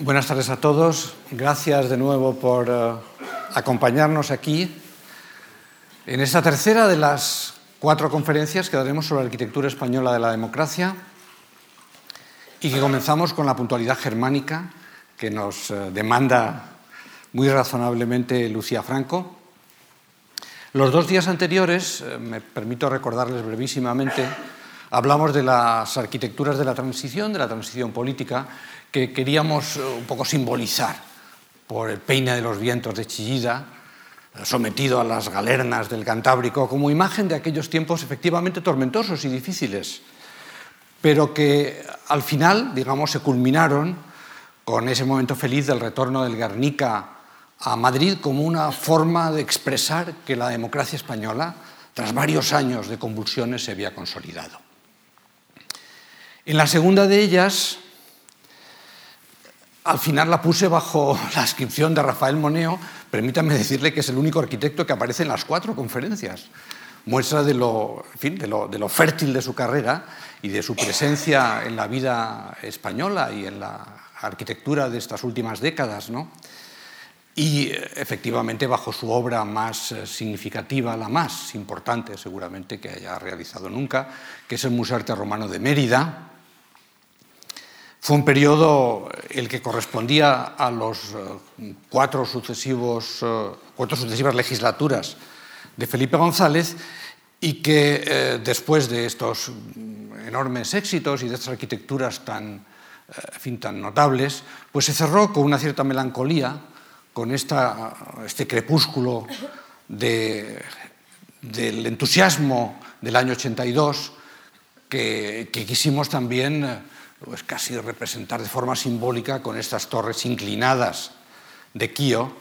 Buenas tardes a todos. Gracias de nuevo por uh, acompañarnos aquí en esta tercera de las cuatro conferencias que daremos sobre la arquitectura española de la democracia y que comenzamos con la puntualidad germánica que nos uh, demanda muy razonablemente Lucía Franco. Los dos días anteriores, uh, me permito recordarles brevísimamente, hablamos de las arquitecturas de la transición, de la transición política, que queríamos eh, un poco simbolizar por el peine de los vientos de Chillida, sometido a las galernas del Cantábrico, como imagen de aquellos tiempos efectivamente tormentosos y difíciles, pero que al final, digamos, se culminaron con ese momento feliz del retorno del Guernica a Madrid como una forma de expresar que la democracia española, tras varios años de convulsiones, se había consolidado. En la segunda de ellas, al final la puse bajo la inscripción de Rafael Moneo, permítanme decirle que es el único arquitecto que aparece en las cuatro conferencias. Muestra de lo, de lo, fértil de su carrera y de su presencia en la vida española y en la arquitectura de estas últimas décadas. ¿no? Y efectivamente bajo su obra más eh, significativa, la más importante seguramente que haya realizado nunca, que es el Museo Arte Romano de Mérida, fue un periodo el que correspondía a los eh, cuatro, sucesivos, eh, cuatro sucesivas legislaturas de Felipe González y que eh, después de estos enormes éxitos y de estas arquitecturas tan, fin, tan notables, pues se cerró con una cierta melancolía, con esta, este crepúsculo de, del entusiasmo del año 82 que, que quisimos también pues casi representar de forma simbólica con estas torres inclinadas de Kio,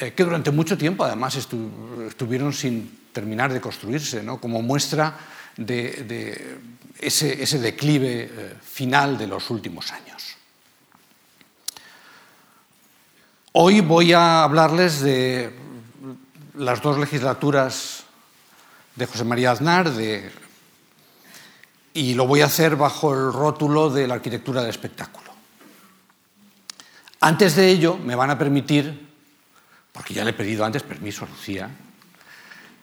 eh, que durante mucho tiempo además estuvieron sin terminar de construirse, ¿no? como muestra de, ese, declive eh, final de los últimos años. Hoy voy a hablarles de las dos legislaturas de José María Aznar, de y lo voy a hacer bajo el rótulo de la arquitectura del espectáculo. Antes de ello, me van a permitir, porque ya le he pedido antes permiso a Lucía,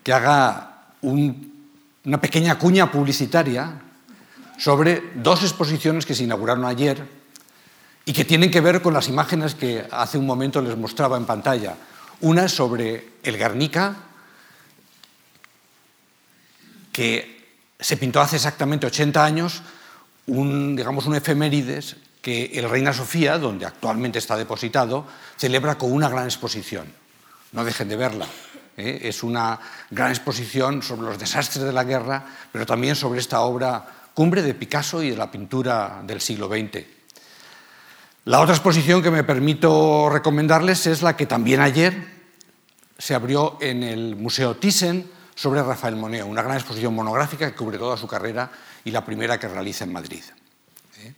que haga una pequeña cuña publicitaria sobre dos exposiciones que se inauguraron ayer y que tienen que ver con las imágenes que hace un momento les mostraba en pantalla. Una sobre el Guernica, que se pintó hace exactamente 80 años un, digamos, un efemérides que el Reina Sofía, donde actualmente está depositado, celebra con una gran exposición. No dejen de verla. ¿eh? Es una gran exposición sobre los desastres de la guerra, pero también sobre esta obra cumbre de Picasso y de la pintura del siglo XX. La otra exposición que me permito recomendarles es la que también ayer se abrió en el Museo Thyssen, sobre Rafael Moneo, una gran exposición monográfica que cubre toda su carrera y la primera que realiza en Madrid. ¿Eh?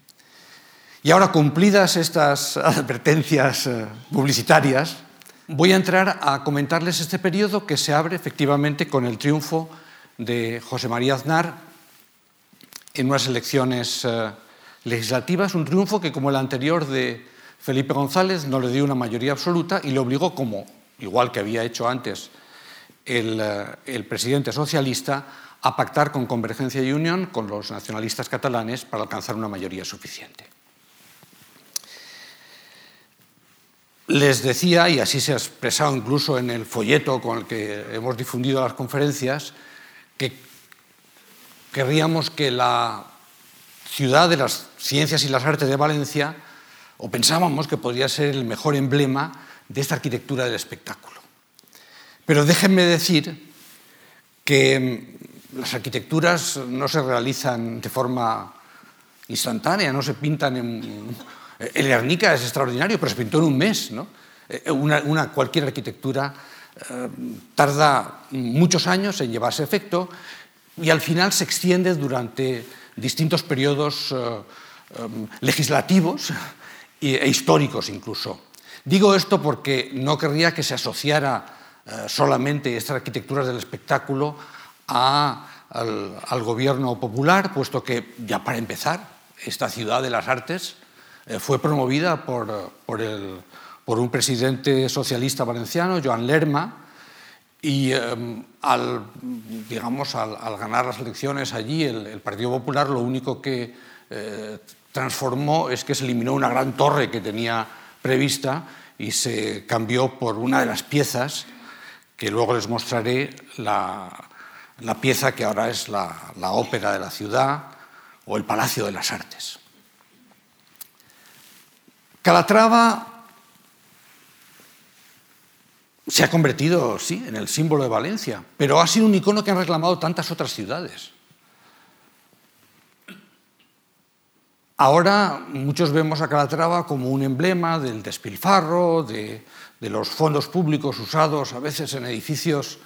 Y ahora, cumplidas estas advertencias eh, publicitarias, voy a entrar a comentarles este periodo que se abre efectivamente con el triunfo de José María Aznar en unas elecciones eh, legislativas, un triunfo que como el anterior de Felipe González no le dio una mayoría absoluta y le obligó, como igual que había hecho antes eh, el, presidente socialista a pactar con Convergencia y Unión, con los nacionalistas catalanes, para alcanzar una mayoría suficiente. Les decía, y así se ha expresado incluso en el folleto con el que hemos difundido las conferencias, que querríamos que la ciudad de las ciencias y las artes de Valencia, o pensábamos que podría ser el mejor emblema de esta arquitectura del espectáculo. Pero déjenme decir que mm, las arquitecturas no se realizan de forma instantánea, no se pintan en... El Guernica es extraordinario, pero se pintó en un mes. ¿no? Eh, una, cualquier arquitectura eh, tarda muchos años en llevarse efecto y al final se extiende durante distintos periodos eh, legislativos e históricos incluso. Digo esto porque no querría que se asociara solamente estas arquitecturas del espectáculo al, gobierno popular, puesto que, ya para empezar, esta ciudad de las artes eh, fue promovida por, un presidente socialista valenciano, Joan Lerma, y em, al, digamos, al, ganar las elecciones allí, el, Partido Popular lo único que eh, transformó es que se eliminó una gran torre que tenía prevista y se cambió por una de las piezas que luego les mostraré, la, pieza que ahora es la, la ópera de la ciudad o el Palacio de las Artes. Calatrava se ha convertido, sí, en el símbolo de Valencia, pero ha sido un icono que han reclamado tantas otras ciudades. Ahora muchos vemos a Calatrava como un emblema del despilfarro, de, los fondos públicos usados a veces en edificios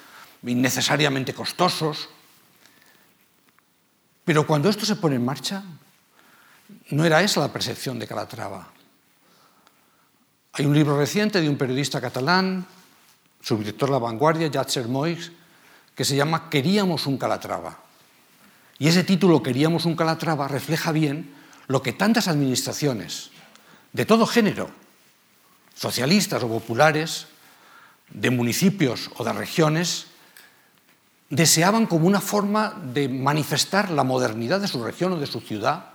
innecesariamente costosos. Pero cuando esto se pone en marcha, no era esa la percepción de Calatrava. Hay un libro reciente de un periodista catalán, subdirector de La Vanguardia, Jatzer Moix, que se llama Queríamos un Calatrava. Y ese título, Queríamos un Calatrava, refleja bien lo que tantas administraciones de todo género, socialistas o populares, de municipios o de regiones, deseaban como una forma de manifestar la modernidad de su región o de su ciudad,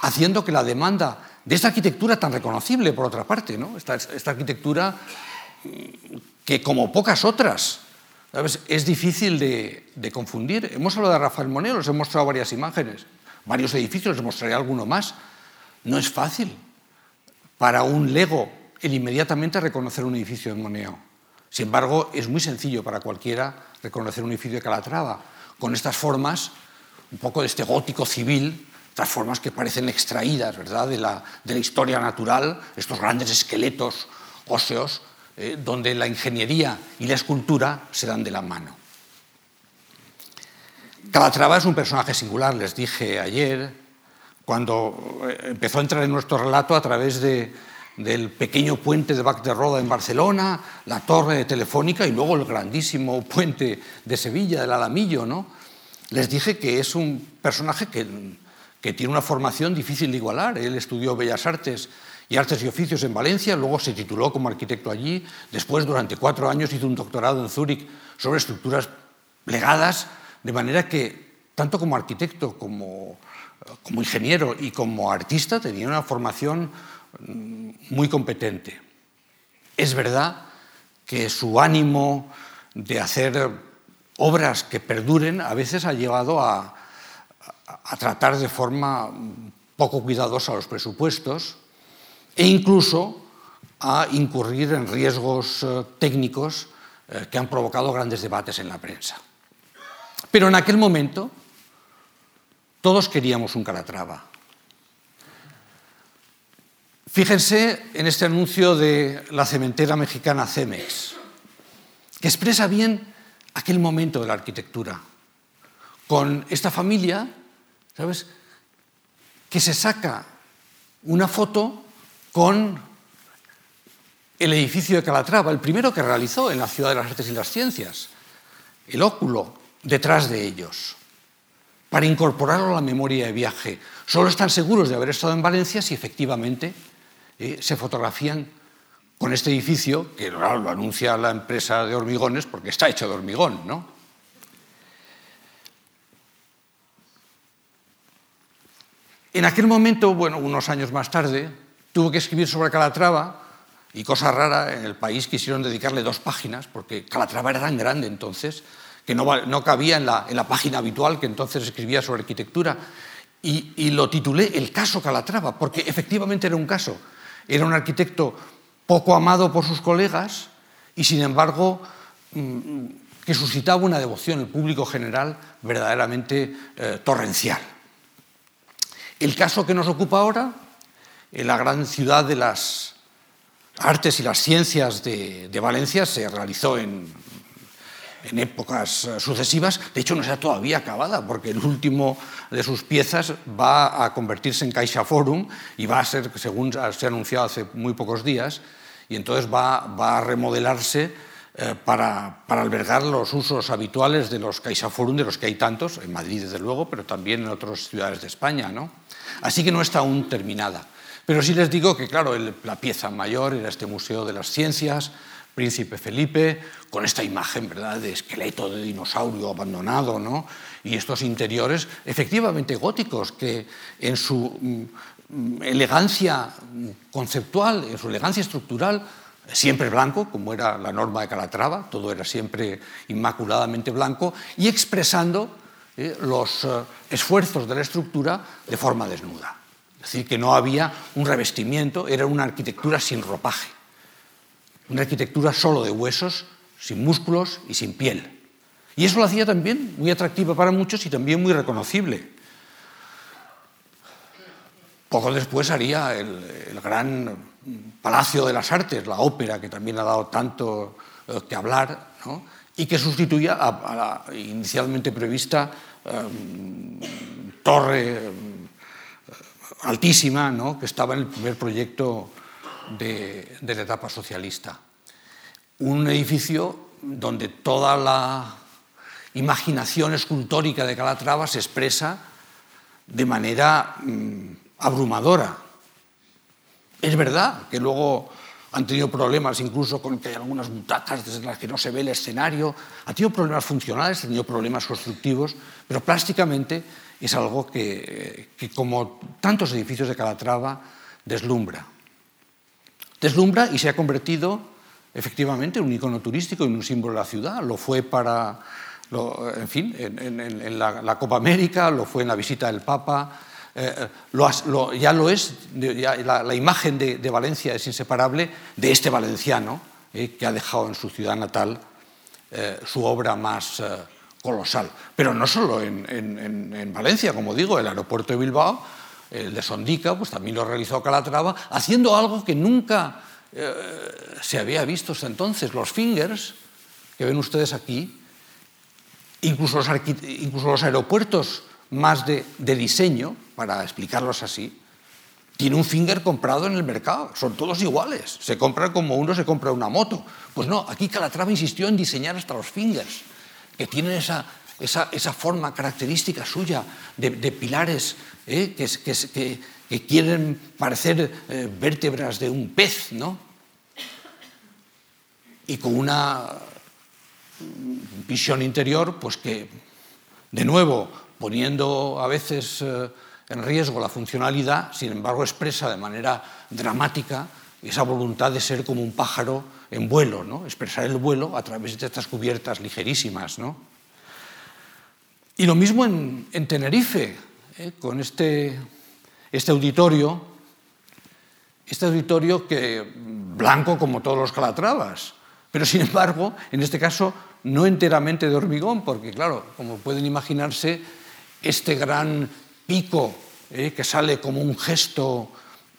haciendo que la demanda de esta arquitectura tan reconocible, por otra parte, esta, arquitectura que como pocas otras, es difícil de, de, confundir. Hemos hablado de Rafael Moneo, os he mostrado varias imágenes varios edificios, les mostraré alguno más. No es fácil para un lego el inmediatamente reconocer un edificio de Moneo. Sin embargo, es muy sencillo para cualquiera reconocer un edificio de Calatrava, con estas formas, un poco de este gótico civil, estas formas que parecen extraídas ¿verdad? De, la, de la historia natural, estos grandes esqueletos óseos, eh, donde la ingeniería y la escultura se dan de la mano. Calatrava es un personaje singular, les dije ayer, cuando eh, empezó a entrar en nuestro relato a través del pequeño puente de Bac de Roda en Barcelona, la torre telefónica y luego el grandísimo puente de Sevilla, del Alamillo. ¿no? Les dije que es un personaje que, que tiene una formación difícil de igualar. Él estudió Bellas Artes y Artes y Oficios en Valencia, luego se tituló como arquitecto allí, después durante cuatro años hizo un doctorado en Zúrich sobre estructuras legadas de manera que, tanto como arquitecto, como, como ingeniero y como artista, tenía una formación muy competente. Es verdad que su ánimo de hacer obras que perduren a veces ha llevado a, a tratar de forma poco cuidadosa los presupuestos e incluso a incurrir en riesgos eh, técnicos eh, que han provocado grandes debates en la prensa. Pero en aquel momento todos queríamos un Calatrava. Fíjense en este anuncio de la cementera mexicana Cemex, que expresa bien aquel momento de la arquitectura, con esta familia, ¿sabes?, que se saca una foto con el edificio de Calatrava, el primero que realizó en la Ciudad de las Artes y las Ciencias, el óculo detrás de ellos, para incorporarlo a la memoria de viaje. Solo están seguros de haber estado en Valencia si efectivamente eh, se fotografían con este edificio, que lo anuncia la empresa de hormigones porque está hecho de hormigón, ¿no? En aquel momento, bueno, unos años más tarde, tuvo que escribir sobre Calatrava y cosa rara, en el país quisieron dedicarle dos páginas, porque Calatrava era tan grande entonces que no, cabía en la, página habitual que entonces escribía sobre arquitectura. Y, lo titulé El caso Calatrava, porque efectivamente era un caso. Era un arquitecto poco amado por sus colegas y, sin embargo, mm, que suscitaba una devoción el público general verdaderamente eh, torrencial. El caso que nos ocupa ahora, en la gran ciudad de las artes y las ciencias de Valencia, se realizó en en épocas eh, sucesivas. De hecho, no está todavía acabada, porque el último de sus piezas va a convertirse en Caixa Forum y va a ser, según se ha anunciado hace muy pocos días, y entonces va, a remodelarse eh, para, albergar los usos habituales de los Caixa Forum, de los que hay tantos, en Madrid desde luego, pero también en otras ciudades de España. ¿no? Así que no está aún terminada. Pero sí les digo que, claro, la pieza mayor era este Museo de las Ciencias, Príncipe Felipe, con esta imagen ¿verdad? de esqueleto de dinosaurio abandonado, ¿no? y estos interiores efectivamente góticos que en su mm, elegancia conceptual, en su elegancia estructural, siempre blanco, como era la norma de Calatrava, todo era siempre inmaculadamente blanco, y expresando eh, los eh, esfuerzos de la estructura de forma desnuda. Es decir, que no había un revestimiento, era una arquitectura sin ropaje, una arquitectura solo de huesos, sin músculos y sin piel. Y eso lo hacía también muy atractiva para muchos y también muy reconocible. Poco después haría el, gran Palacio de las Artes, la ópera, que también ha dado tanto eh, que hablar, y que sustituía a, la inicialmente prevista em, torre altísima ¿no? que estaba en el primer proyecto de, la etapa socialista. Un edificio donde toda la imaginación escultórica de Calatrava se expresa de manera mm, abrumadora. Es verdad que luego han tenido problemas incluso con que hay algunas butacas desde las que no se ve el escenario, ha tenido problemas funcionales, ha tenido problemas constructivos, pero plásticamente es algo que, como tantos edificios de Calatrava, deslumbra. Deslumbra y se ha convertido efectivamente en un icono turístico y en un símbolo de la ciudad. Lo fue para, en fin, en, la, Copa América, lo fue en la visita del Papa, eh, ya lo es, la, imagen de, Valencia es inseparable de este valenciano eh, que ha dejado en su ciudad natal eh, su obra más colosal. Pero no solo en, Valencia, como digo, el aeropuerto de Bilbao, el de Sondica, pues también lo realizó Calatrava, haciendo algo que nunca eh, se había visto hasta entonces. Los fingers, que ven ustedes aquí, incluso los, incluso los aeropuertos más de, de diseño, para explicarlos así, tiene un finger comprado en el mercado, son todos iguales, se compran como uno se compra una moto. Pues no, aquí Calatrava insistió en diseñar hasta los fingers que tienen esa, esa, forma característica suya de, pilares ¿eh? que, que, quieren parecer eh, vértebras de un pez, ¿no? Y con una visión interior, pues que, de nuevo, poniendo a veces eh, en riesgo la funcionalidad, sin embargo expresa de manera dramática esa voluntad de ser como un pájaro en vuelo, ¿no? expresar el vuelo a través de estas cubiertas ligerísimas. ¿no? Y lo mismo en, Tenerife, ¿eh? con este, este auditorio, este auditorio que blanco como todos los calatravas, pero sin embargo, en este caso, no enteramente de hormigón, porque claro, como pueden imaginarse, este gran pico ¿eh? que sale como un gesto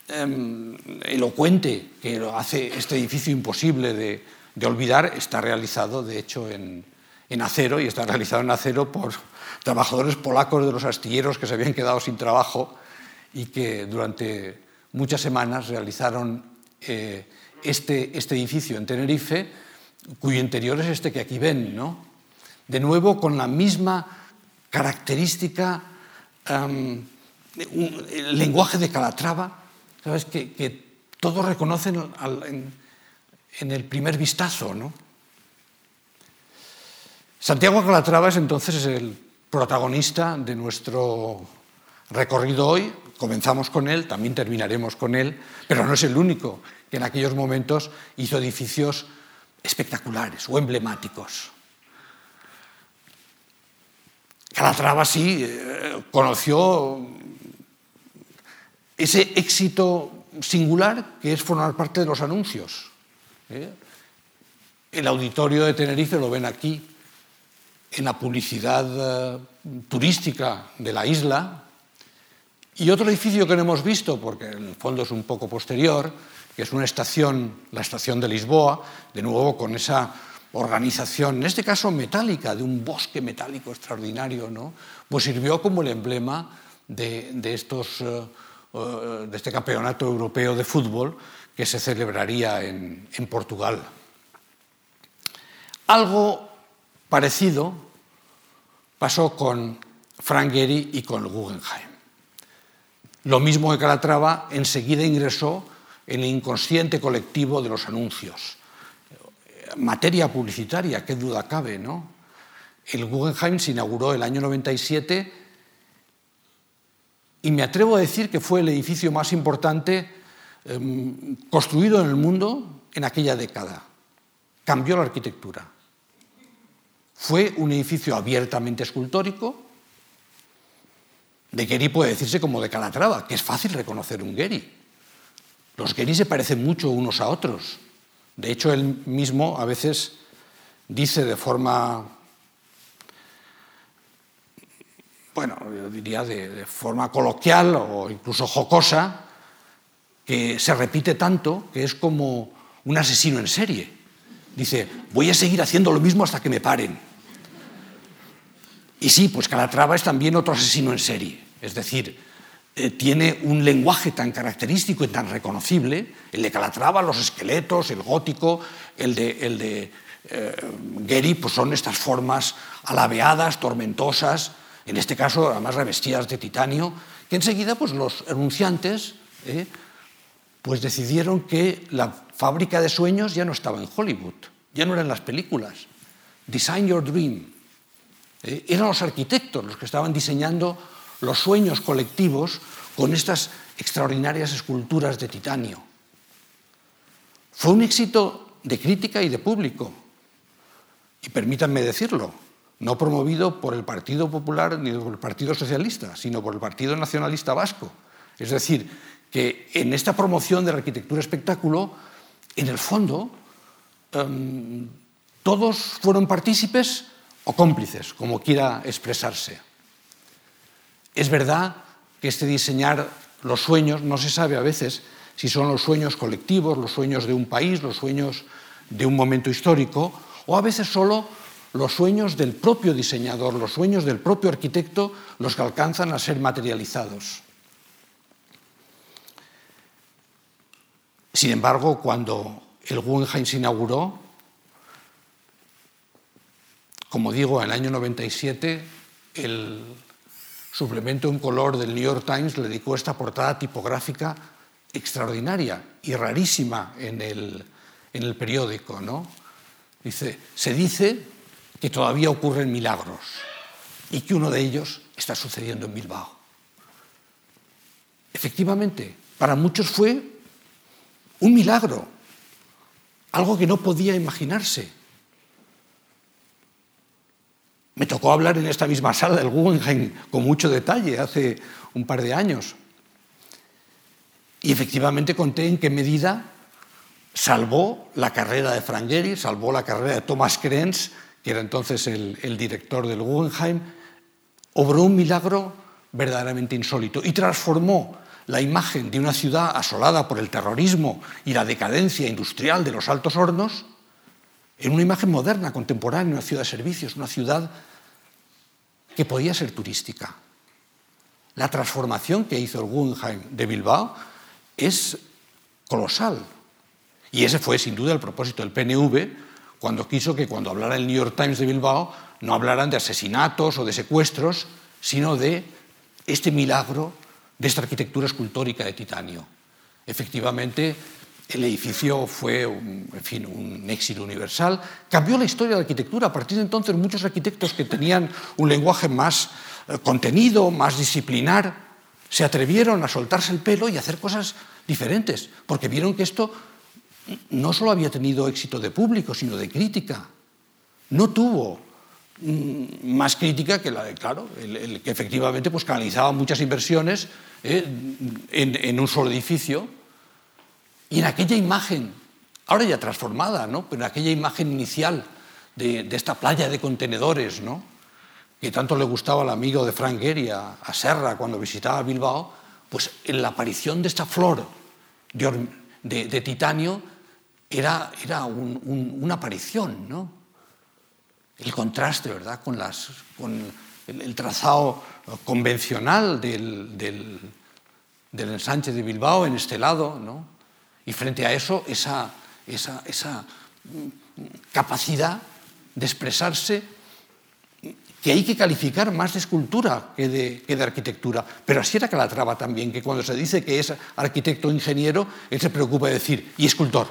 Em, elocuente que hace este edificio imposible de, olvidar está realizado, de hecho, en, acero y está realizado en acero por trabajadores polacos de los astilleros que se habían quedado sin trabajo y que durante muchas semanas realizaron eh, este, este, edificio en Tenerife, cuyo interior es este que aquí ven, ¿no? De nuevo, con la misma característica, el lenguaje de Calatrava, ¿sabes? Que, todos reconocen en, el primer vistazo. ¿no? Santiago Calatrava es entonces el protagonista de nuestro recorrido hoy. Comenzamos con él, también terminaremos con él, pero no es el único que en aquellos momentos hizo edificios espectaculares o emblemáticos. Calatrava sí eh, conoció ese éxito singular que es formar parte de los anuncios. ¿eh? El auditorio de Tenerife lo ven aquí, en la publicidad eh, turística de la isla. Y otro edificio que no hemos visto, porque en el fondo es un poco posterior, que es una estación, la estación de Lisboa, de nuevo con esa organización, en este caso metálica, de un bosque metálico extraordinario, ¿no? pues sirvió como el emblema de, estos eh, eh, de este campeonato europeo de fútbol que se celebraría en, Portugal. Algo parecido pasó con Frank Gehry y con Guggenheim. lo mismo que Calatrava, enseguida ingresó en el inconsciente colectivo de los anuncios. Materia publicitaria, qué duda cabe, ¿no? El Guggenheim se inauguró el año 97 y me atrevo a decir que fue el edificio más importante em, construido en el mundo en aquella década. Cambió la arquitectura. Fue un edificio abiertamente escultórico. De Gehry puede decirse como de Calatrava, que es fácil reconocer un Gehry. Los Gehry se parecen mucho unos a otros. De hecho, él mismo a veces dice de forma, bueno, yo diría de, de forma coloquial o incluso jocosa, que se repite tanto que es como un asesino en serie. Dice, voy a seguir haciendo lo mismo hasta que me paren. Y sí, pues Calatrava es también otro asesino en serie. Es decir, eh, tiene un lenguaje tan característico y tan reconocible, el de Calatrava, los esqueletos, el gótico, el de, el de eh, pues son estas formas alabeadas, tormentosas, en este caso además revestidas de titanio, que enseguida pues, los enunciantes eh, pues decidieron que la fábrica de sueños ya no estaba en Hollywood, ya no eran las películas. Design Your Dream. Eh, eran los arquitectos los que estaban diseñando los sueños colectivos con estas extraordinarias esculturas de titanio. Fue un éxito de crítica y de público. Y permítanme decirlo, no promovido por el Partido Popular ni por el Partido Socialista, sino por el Partido Nacionalista Vasco. Es decir, que en esta promoción de la arquitectura espectáculo en el fondo, um, todos fueron partícipes o cómplices, como quiera expresarse. Es verdad que este diseñar los sueños no se sabe a veces si son los sueños colectivos, los sueños de un país, los sueños de un momento histórico, o a veces solo los sueños del propio diseñador, los sueños del propio arquitecto, los que alcanzan a ser materializados. Sin embargo, cuando el Guggenheim se inauguró, como digo, en el año 97, el suplemento en color del New York Times le dedicó esta portada tipográfica extraordinaria y rarísima en el, en el periódico. ¿no? Dice, se dice que todavía ocurren milagros y que uno de ellos está sucediendo en Bilbao. Efectivamente, para muchos fue un milagro, algo que no podía imaginarse. Me tocó hablar en esta misma sala del Guggenheim con mucho detalle hace un par de años. Y efectivamente conté en qué medida salvó la carrera de Frank salvó la carrera de Thomas Krenz, que era entonces el, el director del Guggenheim, obró un milagro verdaderamente insólito y transformó la imagen de una ciudad asolada por el terrorismo y la decadencia industrial de los altos hornos en una imagen moderna, contemporánea, una ciudad de servicios, una ciudad que podía ser turística. La transformación que hizo el Guggenheim de Bilbao es colosal. Y ese fue sin duda el propósito del PNV cuando quiso que cuando hablara el New York Times de Bilbao no hablaran de asesinatos o de secuestros, sino de este milagro de esta arquitectura escultórica de titanio. Efectivamente, el edificio fue un, en fin, un éxito universal. Cambió la historia de la arquitectura. A partir de entonces, muchos arquitectos que tenían un lenguaje más eh, contenido, más disciplinar, se atrevieron a soltarse el pelo y hacer cosas diferentes, porque vieron que esto no solo había tenido éxito de público, sino de crítica. No tuvo Mm, más crítica que la de, claro, el, que efectivamente pues, canalizaba muchas inversiones eh, en, un solo edificio. Y en aquella imagen, ahora ya transformada, ¿no? pero en aquella imagen inicial de, esta playa de contenedores, ¿no? que tanto le gustaba al amigo de Frank Gehry, a, Serra, cuando visitaba Bilbao, pues la aparición de esta flor de, titanio era, era una aparición, ¿no? el contraste ¿verdad? con, las, con el, trazado convencional del, del, del, ensanche de Bilbao en este lado, ¿no? Y frente a eso esa, esa, esa capacidad de expresarse que hay que calificar más de escultura que de, que de, arquitectura. Pero así era Calatrava también, que cuando se dice que es arquitecto o ingeniero, él se preocupa de decir, y escultor.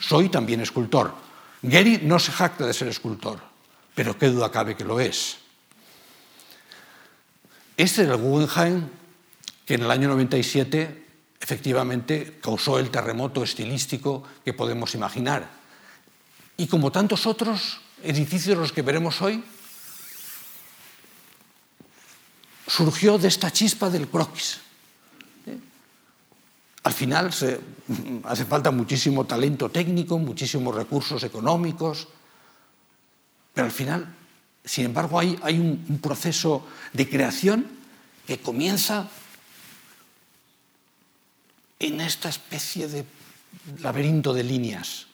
Soy también escultor. Gehry no se jacta de ser escultor, pero qué duda cabe que lo es. Este era el Guggenheim que en el año 97 efectivamente causó el terremoto estilístico que podemos imaginar. Y como tantos otros edificios los que veremos hoy, surgió de esta chispa del croquis. ¿Eh? Al final se, hace falta muchísimo talento técnico, muchísimos recursos económicos, pero al final, sin embargo, hay, hay un, un proceso de creación que comienza en esta especie de laberinto de líneas.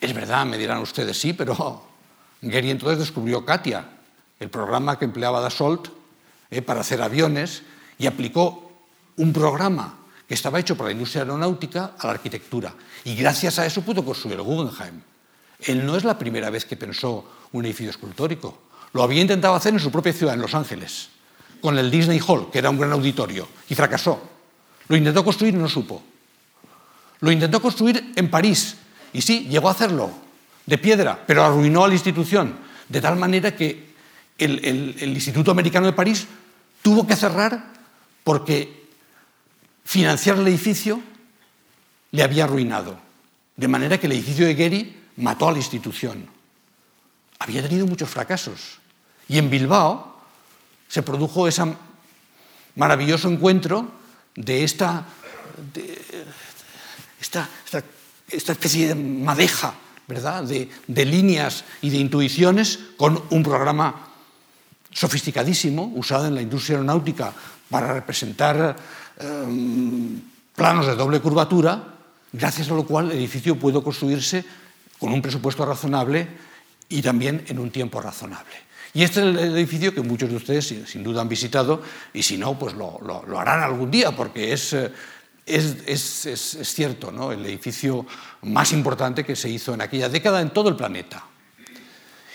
Es verdad, me dirán ustedes, sí, pero Gary entonces descubrió Katia, el programa que empleaba Dassault eh, para hacer aviones y aplicó un programa que estaba hecho para la industria aeronáutica a la arquitectura. Y gracias a eso pudo construir el Guggenheim. Él no es la primera vez que pensó un edificio escultórico. Lo había intentado hacer en su propia ciudad, en Los Ángeles, con el Disney Hall, que era un gran auditorio, y fracasó. Lo intentó construir y no supo. Lo intentó construir en París, y sí, llegó a hacerlo, de piedra, pero arruinó a la institución, de tal manera que el, Instituto Americano de París tuvo que cerrar porque financiar el edificio le había arruinado. De manera que el edificio de Gehry mató a la institución. Había tenido muchos fracasos. Y en Bilbao se produjo ese maravilloso encuentro de esta, esta, especie de madeja ¿verdad? De, de líneas y de intuiciones con un programa sofisticadísimo, usado en la industria aeronáutica para representar eh, planos de doble curvatura, gracias a lo cual el edificio pudo construirse con un presupuesto razonable y también en un tiempo razonable. Y este es el edificio que muchos de ustedes sin duda han visitado y si no, pues lo, lo, harán algún día porque es, eh, es, es, es cierto, ¿no? el edificio más importante que se hizo en aquella década en todo el planeta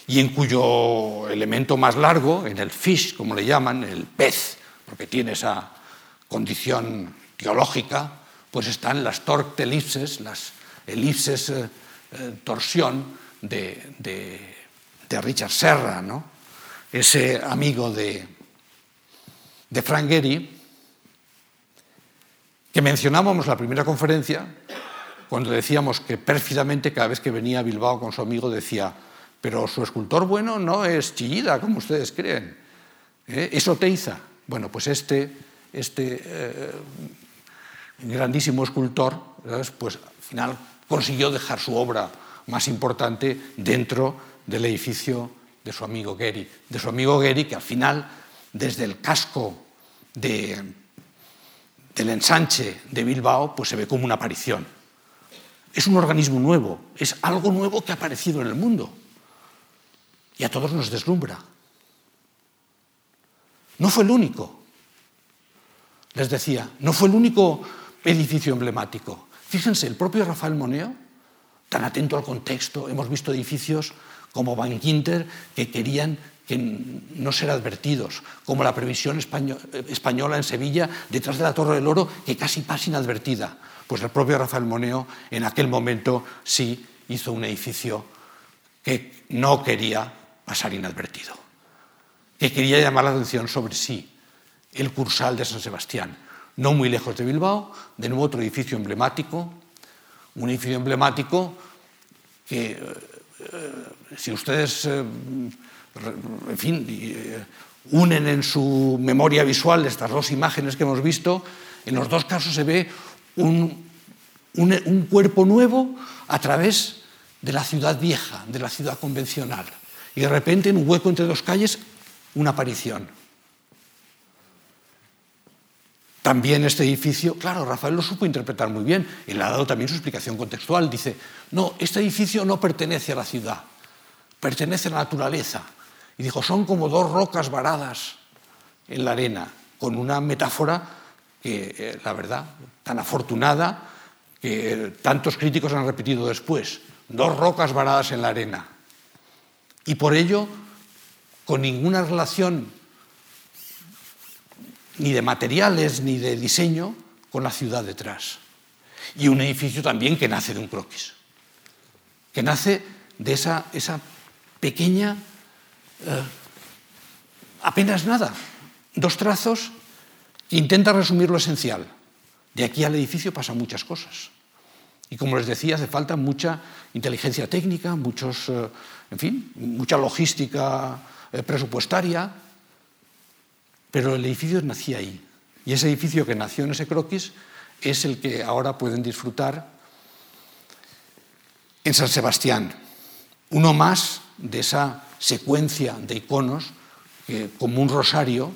y en cuyo elemento más largo, en el fish, como le llaman, el pez, porque tiene esa condición geológica, pues están las torque elipses, las elipses eh, eh, torsión de, de, Richard Serra, ¿no? Ese amigo de, de Frank que mencionábamos en la primera conferencia, cuando decíamos que pérfidamente cada vez que venía a Bilbao con su amigo decía, pero su escultor bueno no es Chillida, como ustedes creen. ¿eh? Es Oteiza. Bueno, pues este, este eh, grandísimo escultor, pues al final consiguió dejar su obra más importante dentro del edificio de su amigo Gehry. De su amigo Gehry, que al final, desde el casco de, del ensanche de Bilbao, pues se ve como una aparición. Es un organismo nuevo, es algo nuevo que ha aparecido en el mundo y a todos nos deslumbra. No fue el único, les decía, no fue el único edificio emblemático. Fíjense, el propio Rafael Moneo, tan atento al contexto, hemos visto edificios como Van Quinter que querían que no ser advertidos, como la previsión española en Sevilla, detrás de la Torre del Oro, que casi pasa inadvertida. Pues el propio Rafael Moneo en aquel momento sí hizo un edificio que no quería pasar inadvertido, que quería llamar la atención sobre sí, el Cursal de San Sebastián, no muy lejos de Bilbao, de nuevo otro edificio emblemático, un edificio emblemático que, eh, si ustedes, eh, en fin, eh, unen en su memoria visual estas dos imágenes que hemos visto, en los dos casos se ve un, cuerpo nuevo a través de la ciudad vieja, de la ciudad convencional y de repente en un hueco entre dos calles una aparición. También este edificio, claro, Rafael lo supo interpretar muy bien y le ha dado también su explicación contextual. Dice, no, este edificio no pertenece a la ciudad, pertenece a la naturaleza. Y dijo, son como dos rocas varadas en la arena, con una metáfora que, eh, la verdad, tan afortunada que tantos críticos han repetido después. Dos rocas varadas en la arena. y por ello con ninguna relación ni de materiales ni de diseño con la ciudad detrás. Y un edificio también que nace de un croquis, que nace de esa, esa pequeña, eh, apenas nada, dos trazos que intentan resumir lo esencial. De aquí al edificio pasan muchas cosas. Y como les decía, hace falta mucha inteligencia técnica, muchos, eh, en fin, mucha logística eh, presupuestaria, pero el edificio nacía ahí. Y ese edificio que nació en ese croquis es el que ahora pueden disfrutar en San Sebastián. Uno más de esa secuencia de iconos que, como un rosario,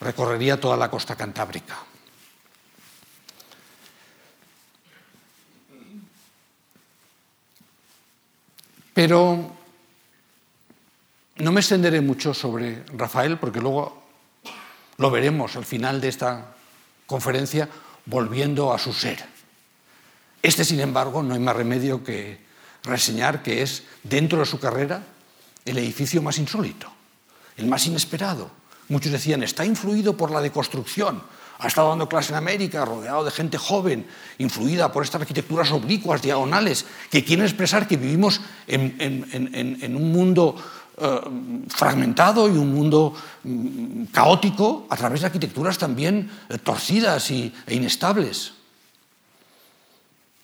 recorrería toda la costa cantábrica. Pero no me extenderé mucho sobre Rafael porque luego lo veremos al final de esta conferencia volviendo a su ser. Este, sin embargo, no hay más remedio que reseñar que es, dentro de su carrera, el edificio más insólito, el más inesperado. Muchos decían, está influido por la deconstrucción, ha estado dando clase en América, rodeado de gente joven, influida por estas arquitecturas oblicuas, diagonales, que quieren expresar que vivimos en, un mundo eh, fragmentado y un mundo mm, caótico a través de arquitecturas también eh, torcidas y, e inestables.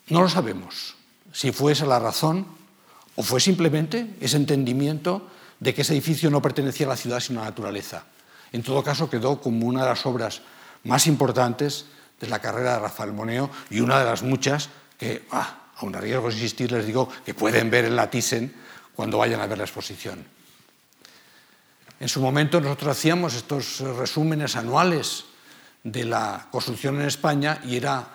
No lo sabemos si fue esa la razón o fue simplemente ese entendimiento de que ese edificio no pertenecía a la ciudad sino a la naturaleza. En todo caso, quedó como una de las obras más importantes de la carrera de Rafael Moneo y una de las muchas que, ah, aun a riesgo de insistir, les digo que pueden ver en la Thyssen cuando vayan a ver la exposición. En su momento nosotros hacíamos estos resúmenes anuales de la construcción en España y era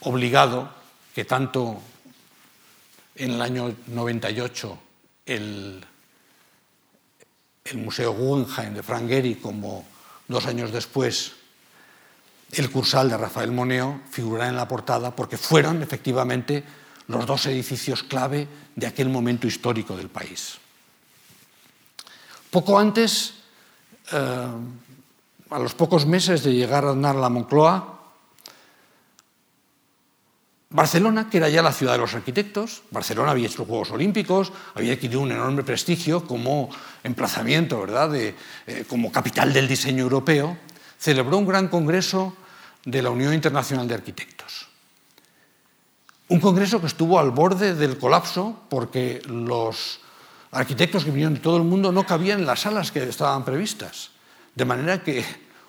obligado que tanto en el año 98 el, el Museo Guggenheim de Frank Gehry como dos años después el Cursal de Rafael Moneo figurara en la portada porque fueron efectivamente los dos edificios clave de aquel momento histórico del país. Poco antes, eh, a los pocos meses de llegar a andar a la Moncloa, Barcelona, que era ya la ciudad de los arquitectos, Barcelona había hecho los Juegos Olímpicos, había adquirido un enorme prestigio como emplazamiento, ¿verdad?, eh, como capital del diseño europeo, celebró un gran congreso de la Unión Internacional de Arquitectos. Un congreso que estuvo al borde del colapso porque los arquitectos que vinieron de todo el mundo no cabían en las salas que estaban previstas. De manera que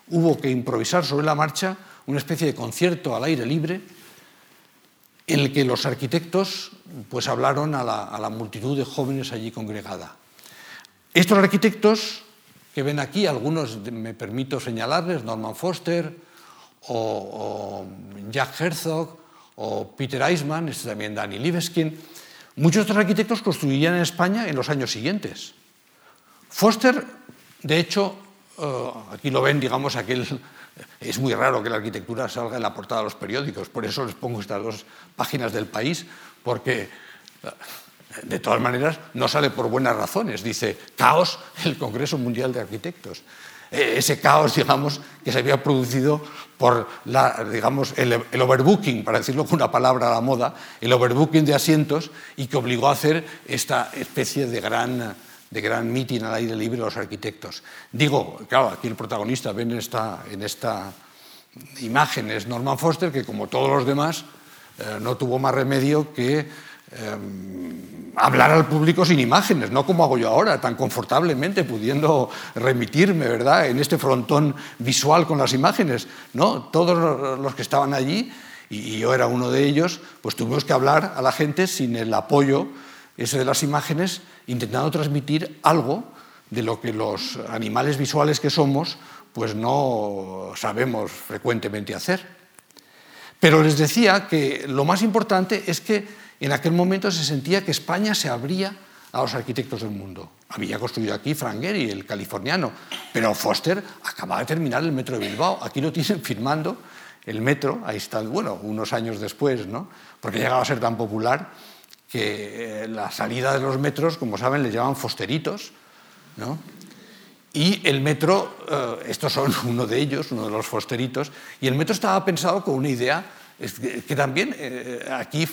hubo que improvisar sobre la marcha una especie de concierto al aire libre en el que los arquitectos pues, hablaron a la, multitud de jóvenes allí congregada. Estos arquitectos que ven aquí, algunos me permito señalarles, Norman Foster o, Jack Herzog o Peter Eisman, este también Danny Libeskind, Muchos de estos arquitectos construirían en España en los años siguientes. Foster, de hecho, eh, aquí lo ven, digamos, aquel, es muy raro que la arquitectura salga en la portada de los periódicos, por eso les pongo estas dos páginas del país, porque de todas maneras no sale por buenas razones. Dice, caos el Congreso Mundial de Arquitectos. Eh, ese caos, digamos, que se había producido por digamos, el, overbooking, para decirlo con una palabra a la moda, el overbooking de asientos y que obligó a hacer esta especie de gran, de gran meeting al aire libre los arquitectos. Digo, claro, aquí el protagonista, ven en esta, en esta imagen, es Norman Foster, que como todos los demás eh, no tuvo más remedio que Em, hablar al público sin imágenes, no como hago yo ahora, tan confortablemente, pudiendo remitirme, ¿verdad?, en este frontón visual con las imágenes. No, todos los que estaban allí, y yo era uno de ellos, pues tuvimos que hablar a la gente sin el apoyo ese de las imágenes, intentando transmitir algo de lo que los animales visuales que somos, pues no sabemos frecuentemente hacer. Pero les decía que lo más importante es que en aquel momento se sentía que España se abría a los arquitectos del mundo. Había construido aquí Frank Gehry, el californiano, pero Foster acababa de terminar el metro de Bilbao. Aquí lo tienen firmando el metro, ahí está, bueno, unos años después, ¿no? porque llegaba a ser tan popular que la salida de los metros, como saben, les llaman fosteritos, ¿no? Y el metro, eh, estos son uno de ellos, uno de los fosteritos, y el metro estaba pensado con una idea que, también eh, aquí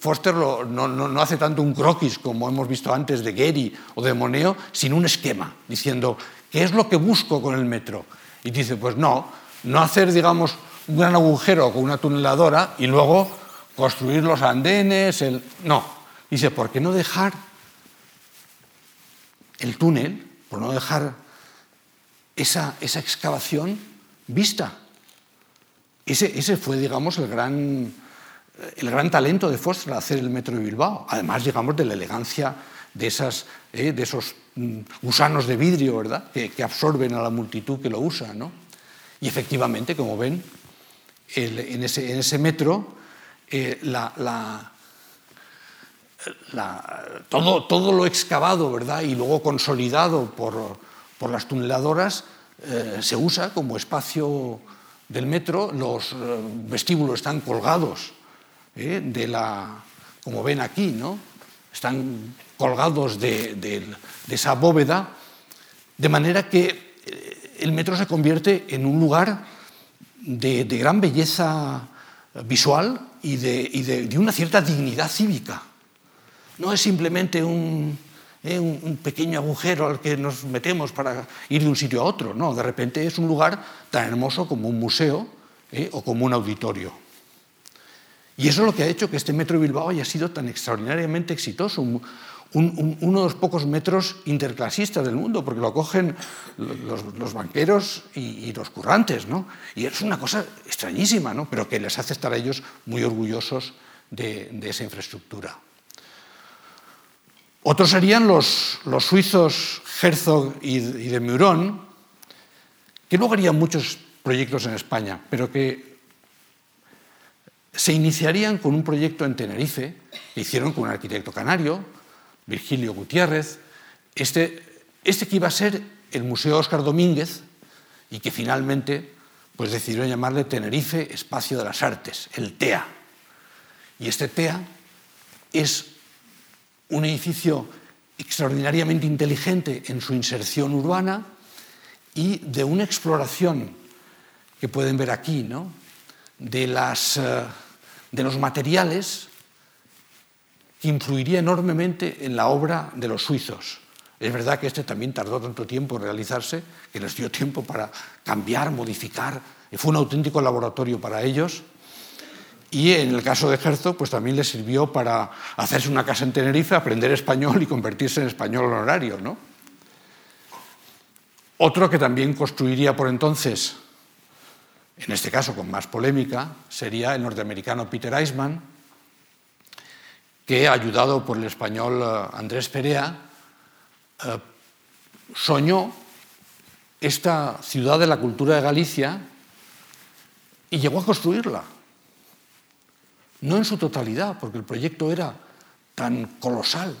Foster no, no, hace tanto un croquis como hemos visto antes de Gary o de Moneo, sino un esquema, diciendo, ¿qué es lo que busco con el metro? Y dice, pues no, no hacer, digamos, un gran agujero con una tuneladora y luego construir los andenes, el... no. Dice, ¿por qué no dejar el túnel, por no dejar esa, esa excavación vista? Ese, ese, fue, digamos, el gran, el gran talento de Foster hacer el metro de Bilbao. Además, digamos, de la elegancia de, esas, eh, de esos mm, gusanos de vidrio, ¿verdad?, que, absorben a la multitud que lo usa, ¿no? Y efectivamente, como ven, en ese metro eh, todo, todo, lo excavado ¿verdad? y luego consolidado por, por las tuneladoras eh, se usa como espacio del metro. Los eh, vestíbulos están colgados de la, como ven aquí, ¿no? están colgados de, de, esa bóveda, de manera que el metro se convierte en un lugar de, de gran belleza visual y, de, una cierta dignidad cívica. No es simplemente un, eh, un, pequeño agujero al que nos metemos para ir de un sitio a otro, no, de repente es un lugar tan hermoso como un museo eh, o como un auditorio. Y eso es lo que ha hecho que este metro de Bilbao haya sido tan extraordinariamente exitoso, uno de los pocos metros interclasistas del mundo, porque lo acogen los, banqueros y, los currantes, ¿no? Y es una cosa extrañísima, ¿no? Pero que les hace estar a ellos muy orgullosos de, esa infraestructura. Otros serían los, suizos Herzog y, y de Meuron, que luego harían muchos proyectos en España, pero que se iniciarían con un proyecto en Tenerife, que hicieron con un arquitecto canario, Virgilio Gutiérrez, este, este que iba a ser el Museo Óscar Domínguez y que finalmente pues llamarle Tenerife Espacio de las Artes, el TEA. Y este TEA es un edificio extraordinariamente inteligente en su inserción urbana y de una exploración que pueden ver aquí, ¿no? de, las, eh, de los materiales influiría enormemente en la obra de los suizos. Es verdad que este también tardó tanto tiempo en realizarse que les dio tiempo para cambiar, modificar. Fue un auténtico laboratorio para ellos. Y en el caso de Herzog, pues también les sirvió para hacerse una casa en Tenerife, aprender español y convertirse en español honorario. ¿no? Otro que también construiría por entonces, en este caso con más polémica, sería el norteamericano Peter Eisman, que, ayudado por el español eh, Andrés Perea, eh, soñó esta ciudad de la cultura de Galicia y llegó a construirla. No en su totalidad, porque el proyecto era tan colosal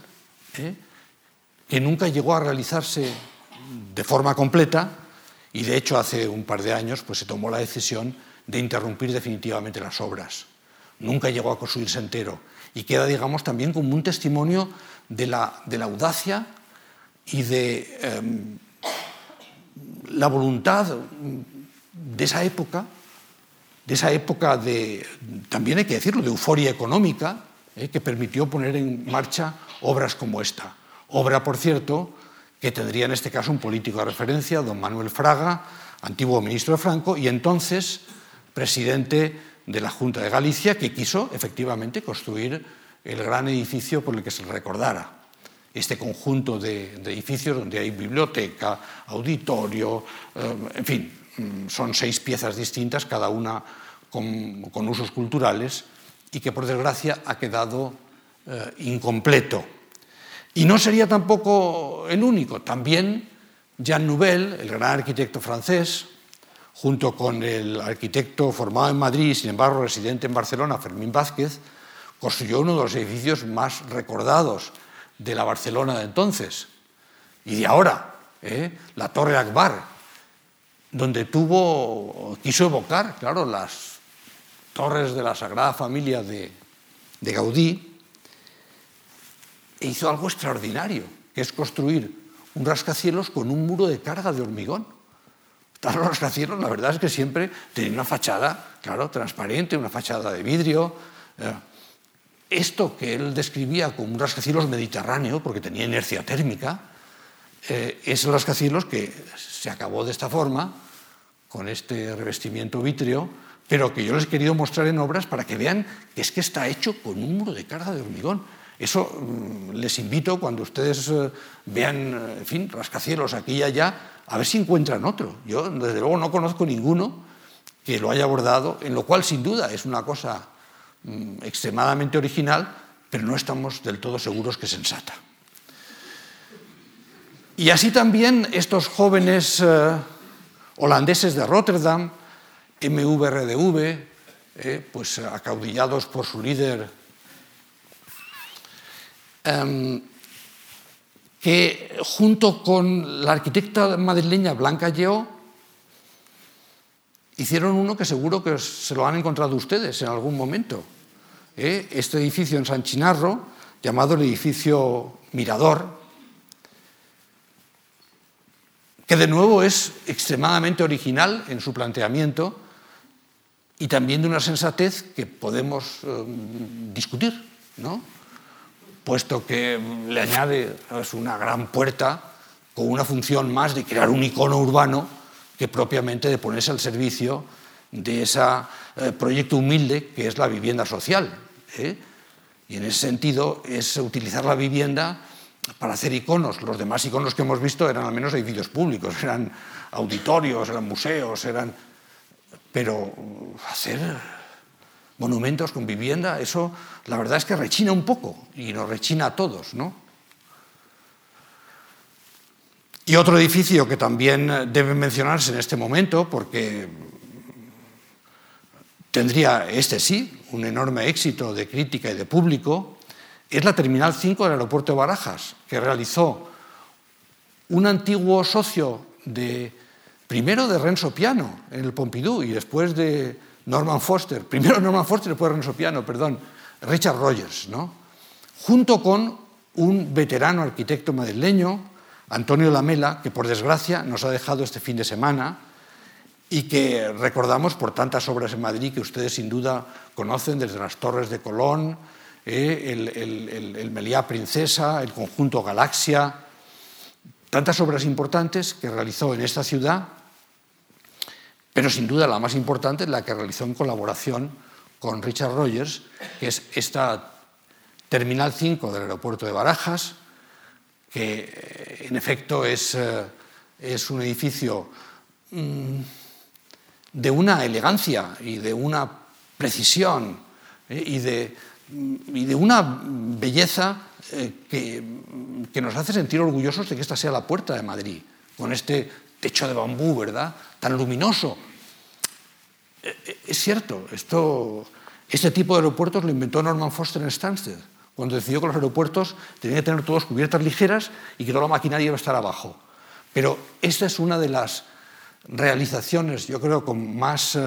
¿eh? que nunca llegó a realizarse de forma completa y de hecho hace un par de años pues, se tomó la decisión de interrumpir definitivamente las obras. Nunca llegó a construirse entero y queda, digamos, también como un testimonio de la, de la audacia y de em, la voluntad de esa época, de esa época de, también hay que decirlo, de euforia económica, eh, que permitió poner en marcha obras como esta. Obra, por cierto, que tendría en este caso un político de referencia, don Manuel Fraga, antiguo ministro de Franco y entonces presidente de la Junta de Galicia, que quiso efectivamente construir el gran edificio por el que se recordara. Este conjunto de, edificios donde hay biblioteca, auditorio, eh, en fin, mm, son seis piezas distintas, cada una con, usos culturales, y que por desgracia ha quedado eh, incompleto. Y no sería tampoco el único. También Jean Nouvel, el gran arquitecto francés, junto con el arquitecto formado en Madrid, sin embargo residente en Barcelona, Fermín Vázquez, construyó uno de los edificios más recordados de la Barcelona de entonces y de ahora, ¿eh? la Torre Akbar, donde tuvo, quiso evocar, claro, las torres de la Sagrada Familia de, de Gaudí e hizo algo extraordinario, que es construir un rascacielos con un muro de carga de hormigón. Los rascacielos, la verdad es que siempre tenían una fachada, claro, transparente, una fachada de vidrio. Eh, esto que él describía como un rascacielos mediterráneo, porque tenía inercia térmica, eh, es el rascacielos que se acabó de esta forma, con este revestimiento vítreo, pero que yo les he querido mostrar en obras para que vean que es que está hecho con un muro de carga de hormigón. Eso mm, les invito cuando ustedes eh, vean, en fin, rascacielos aquí y allá, a ver si encuentran otro. Yo, desde luego, no conozco ninguno que lo haya abordado, en lo cual, sin duda, es una cosa mm, extremadamente original, pero no estamos del todo seguros que sensata. Y así también estos jóvenes eh, holandeses de Rotterdam, MVRDV, eh, pues acaudillados por su líder, em, que junto con la arquitecta madrileña Blanca Lleó, hicieron uno que seguro que se lo han encontrado ustedes en algún momento. Eh, este edificio en San Chinarro, llamado el edificio Mirador, que de nuevo es extremadamente original en su planteamiento y también de una sensatez que podemos eh, discutir, ¿no? Puesto que le añade es una gran puerta con una función más de crear un icono urbano que propiamente de ponerse al servicio de ese eh, proyecto humilde que es la vivienda social. ¿eh? Y en ese sentido es utilizar la vivienda para hacer iconos. Los demás iconos que hemos visto eran al menos edificios públicos, eran auditorios, eran museos, eran... Pero hacer monumentos con vivienda, eso la verdad es que rechina un poco y nos rechina a todos, ¿no? Y otro edificio que también debe mencionarse en este momento, porque tendría este sí un enorme éxito de crítica y de público, es la Terminal 5 del aeropuerto de Barajas, que realizó un antiguo socio de, primero de Renzo Piano en el Pompidou y después de Norman Foster, primero Norman Foster después Renzo Piano, perdón, Richard Rogers, ¿no? junto con un veterano arquitecto madrileño, Antonio Lamela, que por desgracia nos ha dejado este fin de semana y que recordamos por tantas obras en Madrid que ustedes sin duda conocen, desde las Torres de Colón, eh, el, Meliá Princesa, el conjunto Galaxia, tantas obras importantes que realizó en esta ciudad, pero sin duda la más importante es la que realizó en colaboración con Richard Rogers, que es esta Terminal 5 del aeropuerto de Barajas, que eh, en efecto es, eh, un edificio mm, de una elegancia y de una precisión y de y de una belleza eh, que, nos hace sentir orgullosos de que esta sea la puerta de Madrid, con este techo de bambú, ¿verdad? Tan luminoso. Eh, eh, es cierto, esto, este tipo de aeropuertos lo inventó Norman Foster en Stansted, cuando decidió que los aeropuertos tenían que tener todos cubiertas ligeras y que toda la maquinaria iba a estar abajo. Pero esta es una de las realizaciones, yo creo, con más,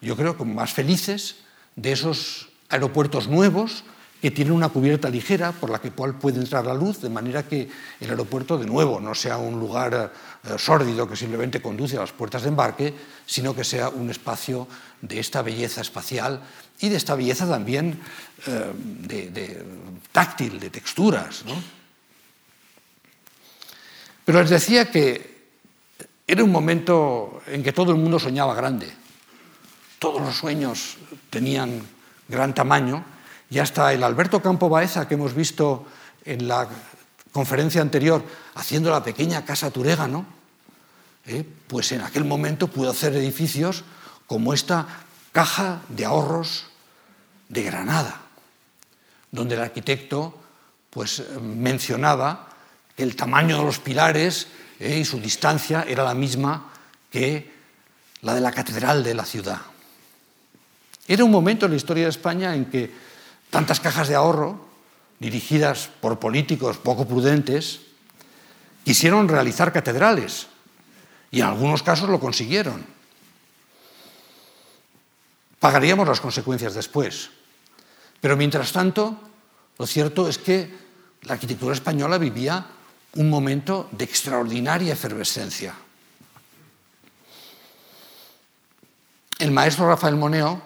yo creo, con más felices de esos aeropuertos nuevos que tienen una cubierta ligera por la que cual puede entrar la luz, de manera que el aeropuerto, de nuevo, no sea un lugar eh, sórdido que simplemente conduce a las puertas de embarque, sino que sea un espacio de esta belleza espacial y de esta belleza también eh, de, táctil, de texturas. Pero les decía que era un momento en que todo el mundo soñaba grande. Todos los sueños tenían gran tamaño, y hasta el Alberto Campo Baeza que hemos visto en la conferencia anterior haciendo la pequeña casa Turégano, ¿eh? pues en aquel momento pudo hacer edificios como esta caja de ahorros de Granada, donde el arquitecto pues, mencionaba que el tamaño de los pilares ¿eh? y su distancia era la misma que la de la catedral de la ciudad. Era un momento en la historia de España en que tantas cajas de ahorro, dirigidas por políticos poco prudentes, quisieron realizar catedrales y en algunos casos lo consiguieron. Pagaríamos las consecuencias después. Pero mientras tanto, lo cierto es que la arquitectura española vivía un momento de extraordinaria efervescencia. El maestro Rafael Moneo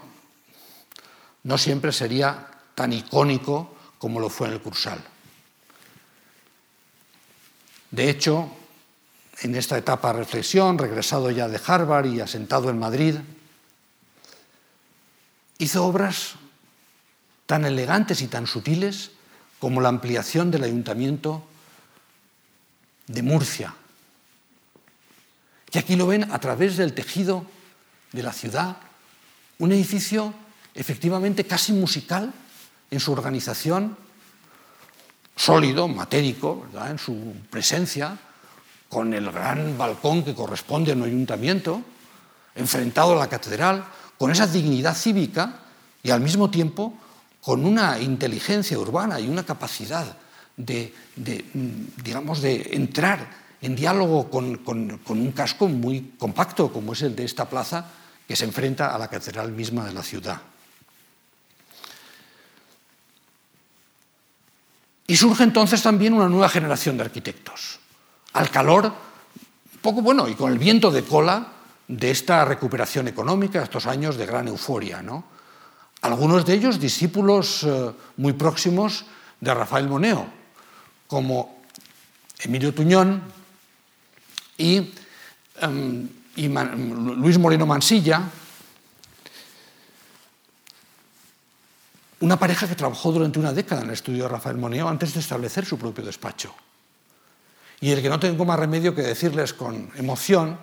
no siempre sería tan icónico como lo fue en el Cursal. De hecho, en esta etapa de reflexión, regresado ya de Harvard y asentado en Madrid, hizo obras tan elegantes y tan sutiles como la ampliación del ayuntamiento de Murcia. Y aquí lo ven a través del tejido de la ciudad, un edificio efectivamente casi musical en su organización, sólido, matérico, en su presencia, con el gran balcón que corresponde a un ayuntamiento, enfrentado a la catedral, con esa dignidad cívica y al mismo tiempo con una inteligencia urbana y una capacidad de, digamos, de entrar en diálogo con, un casco muy compacto como es el de esta plaza que se enfrenta a la catedral misma de la ciudad. Y surge entonces también una nueva generación de arquitectos, al calor, poco bueno, y con el viento de cola de esta recuperación económica, estos años de gran euforia. ¿no? Algunos de ellos discípulos eh, muy próximos de Rafael Moneo, como Emilio Tuñón y, em, y Luis Moreno Mansilla, una pareja que trabajó durante una década en el estudio de Rafael Moneo antes de establecer su propio despacho. Y el que no tengo más remedio que decirles con emoción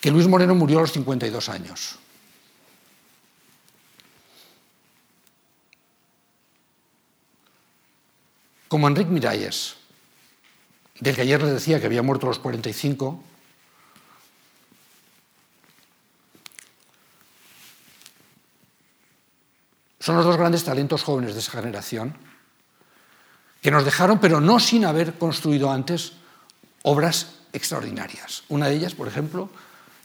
que Luis Moreno murió a los 52 años. Como Enrique Miralles, del que ayer les decía que había muerto a los 45, son los dos grandes talentos jóvenes de esa generación que nos dejaron, pero no sin haber construido antes obras extraordinarias. Una de ellas, por ejemplo,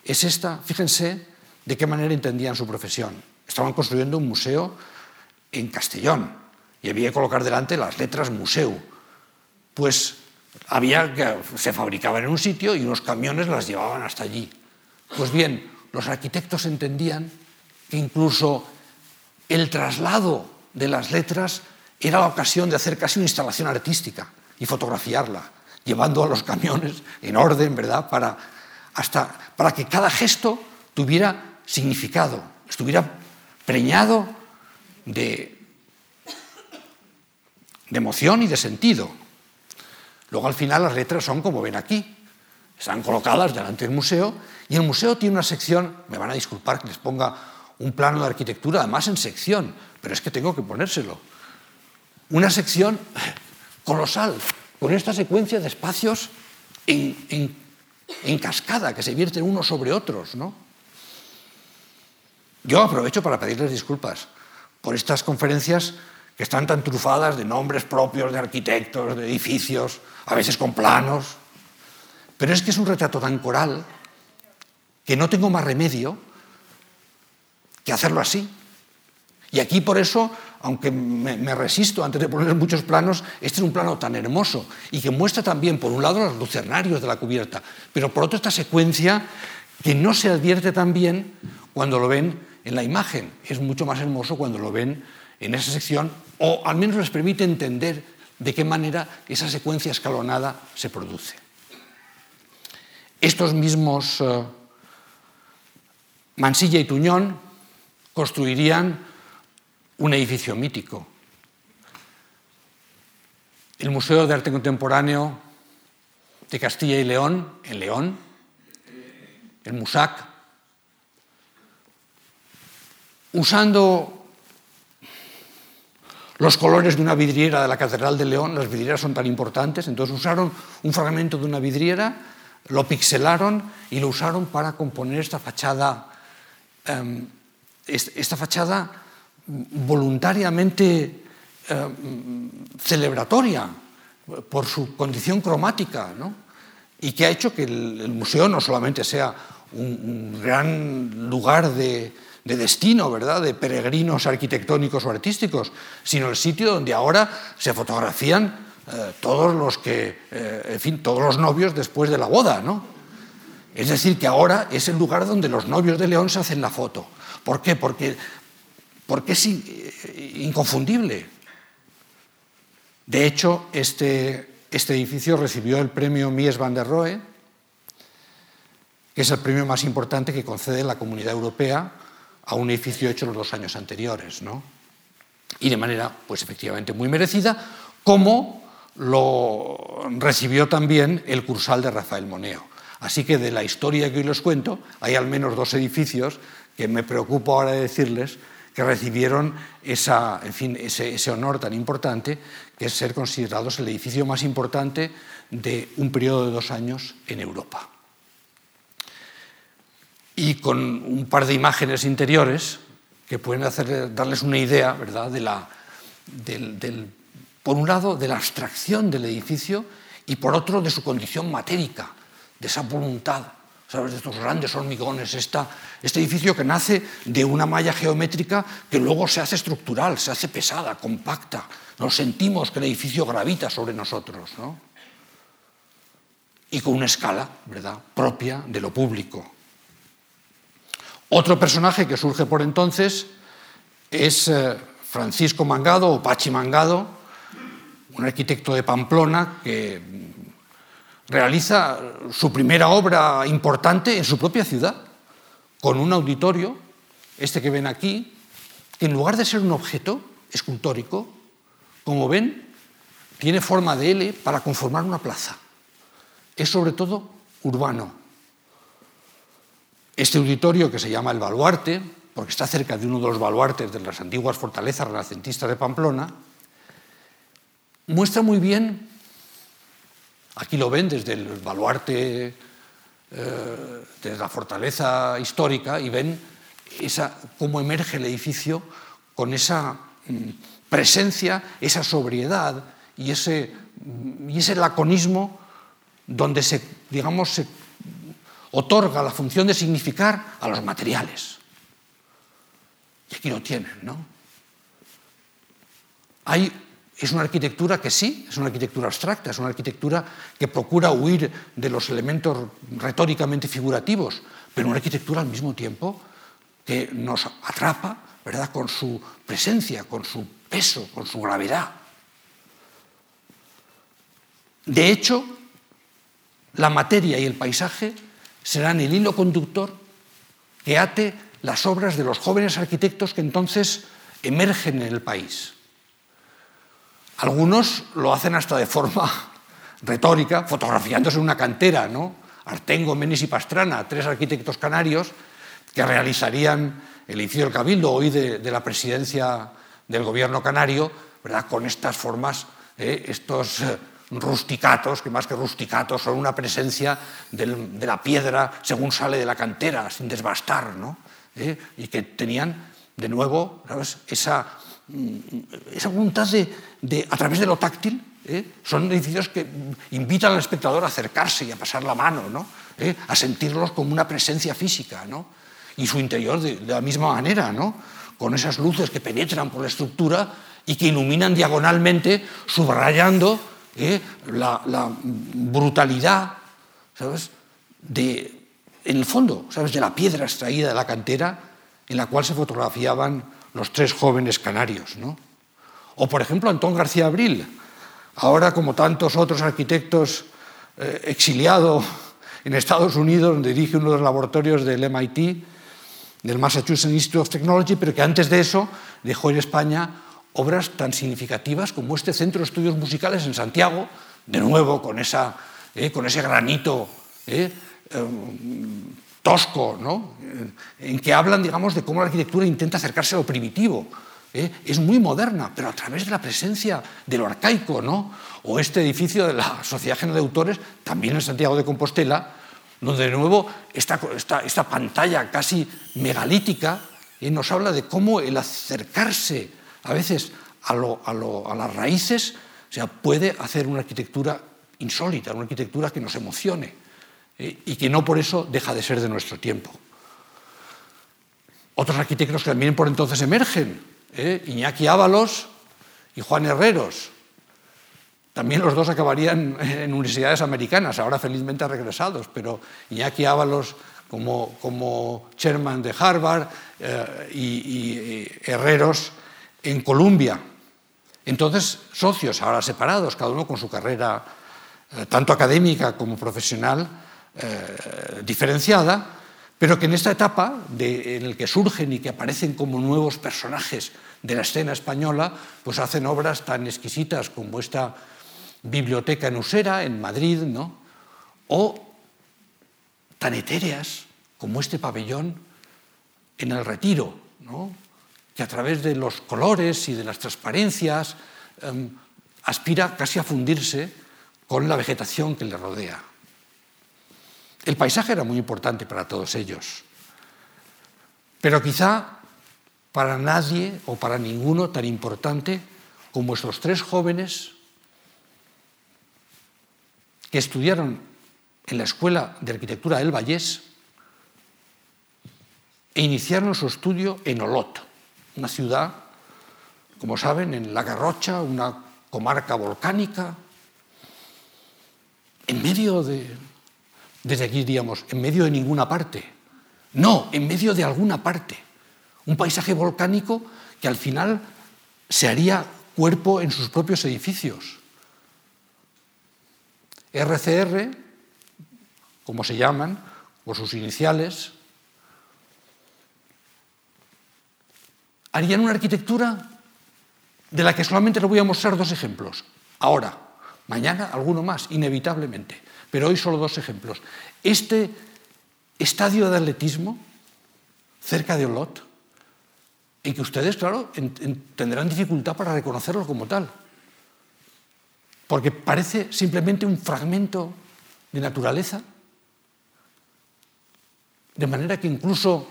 es esta, fíjense de qué manera entendían su profesión. Estaban construyendo un museo en Castellón y había que colocar delante las letras museo. Pues había que se fabricaban en un sitio y unos camiones las llevaban hasta allí. Pues bien, los arquitectos entendían que incluso el traslado de las letras era la ocasión de hacer casi una instalación artística y fotografiarla, llevando a los camiones en orden, ¿verdad?, para hasta para que cada gesto tuviera significado, estuviera preñado de, de emoción y de sentido. Luego al final las letras son como ven aquí, están colocadas delante del museo y el museo tiene una sección, me van a disculpar que les ponga un plano de arquitectura, además en sección, pero es que tengo que ponérselo. Una sección colosal, con esta secuencia de espacios en, cascada, que se vierten unos sobre otros. ¿no? Yo aprovecho para pedirles disculpas por estas conferencias que están tan trufadas de nombres propios de arquitectos, de edificios, a veces con planos. Pero es que es un retrato tan coral que no tengo más remedio que hacerlo así. Y aquí por eso aunque me, resisto antes de poner muchos planos, este es un plano tan hermoso y que muestra también, por un lado, los lucernarios de la cubierta, pero por otro, esta secuencia que no se advierte tan bien cuando lo ven en la imagen. Es mucho más hermoso cuando lo ven en esa sección, o al menos les permite entender de qué manera esa secuencia escalonada se produce. Estos mismos eh, Mansilla y Tuñón construirían un edificio mítico. El Museo de Arte Contemporáneo de Castilla y León, en León, el MUSAC, usando los colores de una vidriera de la Catedral de León, las vidrieras son tan importantes, entonces usaron un fragmento de una vidriera, lo pixelaron y lo usaron para componer esta fachada, em, esta fachada voluntariamente eh, celebratoria por su condición cromática, y que ha hecho que el, museo no solamente sea un, gran lugar de, destino, ¿verdad? De peregrinos arquitectónicos o artísticos, sino el sitio donde ahora se fotografían eh, todos los que, eh, en fin, todos los novios después de la boda, ¿no? Es decir, que ahora es el lugar donde los novios de León se hacen la foto. ¿Por qué? Porque, porque es inconfundible. De hecho, este, este edificio recibió el premio Mies van der Rohe, que es el premio más importante que concede la Comunidad Europea a un edificio hecho los dos años anteriores, ¿no? Y de manera, pues efectivamente, muy merecida, como lo recibió también el Cursal de Rafael Moneo. Así que de la historia que hoy les cuento, hay al menos dos edificios que me preocupo ahora de decirles que recibieron esa, en fin, ese, honor tan importante, que es ser considerados el edificio más importante de un periodo de dos años en Europa. Y con un par de imágenes interiores que pueden hacer, darles una idea, ¿verdad?, de la, del, por un lado, de la abstracción del edificio y por otro, de su condición matérica, de esa voluntad ¿sabes? de estos grandes hormigones, esta, este edificio que nace de una malla geométrica que luego se hace estructural, se hace pesada, compacta. Nos sentimos que el edificio gravita sobre nosotros, ¿no? Y con una escala, ¿verdad?, propia de lo público. Otro personaje que surge por entonces es eh, Francisco Mangado o Pachi Mangado, un arquitecto de Pamplona que realiza su primera obra importante en su propia ciudad, con un auditorio, este que ven aquí, que en lugar de ser un objeto escultórico, como ven, tiene forma de L para conformar una plaza. Es sobre todo urbano. Este auditorio, que se llama el Baluarte, porque está cerca de uno de los baluartes de las antiguas fortalezas renacentistas de Pamplona, muestra muy bien Aquí lo ven desde el baluarte, eh, desde la fortaleza histórica, y ven esa, cómo emerge el edificio con esa mm, presencia, esa sobriedad y ese, mm, y ese laconismo donde se, digamos, otorga la función de significar a los materiales. Y aquí lo tienen, ¿no? Es una arquitectura que sí, es una arquitectura abstracta, es una arquitectura que procura huir de los elementos retóricamente figurativos, pero una arquitectura al mismo tiempo que nos atrapa ¿verdad? con su presencia, con su peso, con su gravedad. De hecho, la materia y el paisaje serán el hilo conductor que ate las obras de los jóvenes arquitectos que entonces emergen en el país. Algunos lo hacen hasta de forma retórica, fotografiándose en una cantera, ¿no? Artengo, Menis y Pastrana, tres arquitectos canarios que realizarían el edificio del Cabildo, hoy de, la presidencia del gobierno canario, ¿verdad? con estas formas, ¿eh? estos eh, rusticatos, que más que rusticatos son una presencia de la piedra según sale de la cantera, sin desbastar, ¿no? ¿Eh? y que tenían de nuevo ¿sabes? esa esa voluntad de, a través de lo táctil, ¿eh? son edificios que invitan al espectador a acercarse y a pasar la mano, ¿no? ¿Eh? a sentirlos como una presencia física, ¿no? y su interior de, la misma manera, ¿no? con esas luces que penetran por la estructura y que iluminan diagonalmente, subrayando ¿eh? la, la, brutalidad, ¿sabes? De, en el fondo, ¿sabes? De la piedra extraída de la cantera en la cual se fotografiaban los tres jóvenes canarios. ¿no? O, por ejemplo, Antón García Abril, ahora como tantos otros arquitectos eh, exiliado en Estados Unidos, donde dirige uno de los laboratorios del MIT, del Massachusetts Institute of Technology, pero que antes de eso dejó en España obras tan significativas como este Centro de Estudios Musicales en Santiago, de nuevo con, esa, eh, con ese granito eh, em, tosco, ¿no? en que hablan, digamos, de cómo la arquitectura intenta acercarse a lo primitivo. ¿eh? Es muy moderna, pero a través de la presencia de lo arcaico, ¿no? O este edificio de la Sociedad General de Autores, también en Santiago de Compostela, donde de nuevo esta, esta, esta pantalla casi megalítica ¿eh? nos habla de cómo el acercarse a veces a, lo, a, lo, a las raíces o sea, puede hacer una arquitectura insólita, una arquitectura que nos emocione. ¿Eh? y que no por eso deja de ser de nuestro tiempo. otros arquitectos que también por entonces emergen, ¿eh? Iñaki Ábalos y Juan Herreros. También los dos acabarían en universidades americanas, ahora felizmente regresados, pero Iñaki Ábalos como, como chairman de Harvard eh, y, Herreros en Columbia. Entonces, socios, ahora separados, cada uno con su carrera tanto académica como profesional diferenciada, pero que en esta etapa en la que surgen y que aparecen como nuevos personajes de la escena española, pues hacen obras tan exquisitas como esta biblioteca en Usera, en Madrid, ¿no? o tan etéreas como este pabellón en el Retiro, ¿no? que a través de los colores y de las transparencias eh, aspira casi a fundirse con la vegetación que le rodea. El paisaje era muy importante para todos ellos, pero quizá para nadie o para ninguno tan importante como estos tres jóvenes que estudiaron en la Escuela de Arquitectura del Vallés e iniciaron su estudio en Olot, una ciudad, como saben, en La Garrocha, una comarca volcánica, en medio de desde aquí diríamos, en medio de ninguna parte. No, en medio de alguna parte. Un paisaje volcánico que al final se haría cuerpo en sus propios edificios. RCR, como se llaman, por sus iniciales, harían una arquitectura de la que solamente le voy a mostrar dos ejemplos. Ahora, mañana alguno más, inevitablemente. Pero hoy solo dos ejemplos. Este estadio de atletismo, cerca de Olot, en que ustedes, claro, tendrán dificultad para reconocerlo como tal, porque parece simplemente un fragmento de naturaleza, de manera que incluso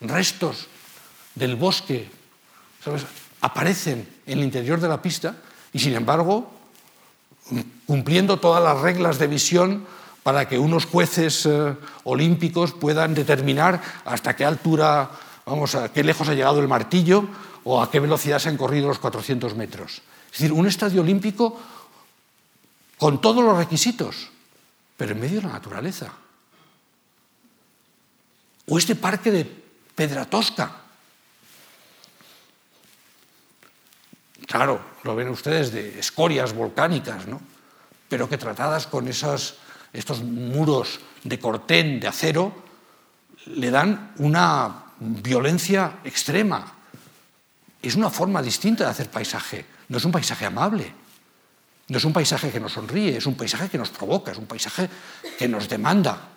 restos del bosque aparecen en el interior de la pista y sin embargo cumpliendo todas las reglas de visión para que unos jueces eh, olímpicos puedan determinar hasta qué altura, vamos, a qué lejos ha llegado el martillo o a qué velocidad se han corrido los 400 metros. Es decir, un estadio olímpico con todos los requisitos, pero en medio de la naturaleza. O este parque de Pedra Claro, lo ven ustedes de escorias volcánicas, ¿no? pero que tratadas con esos, estos muros de cortén, de acero, le dan una violencia extrema. Es una forma distinta de hacer paisaje. No es un paisaje amable, no es un paisaje que nos sonríe, es un paisaje que nos provoca, es un paisaje que nos demanda.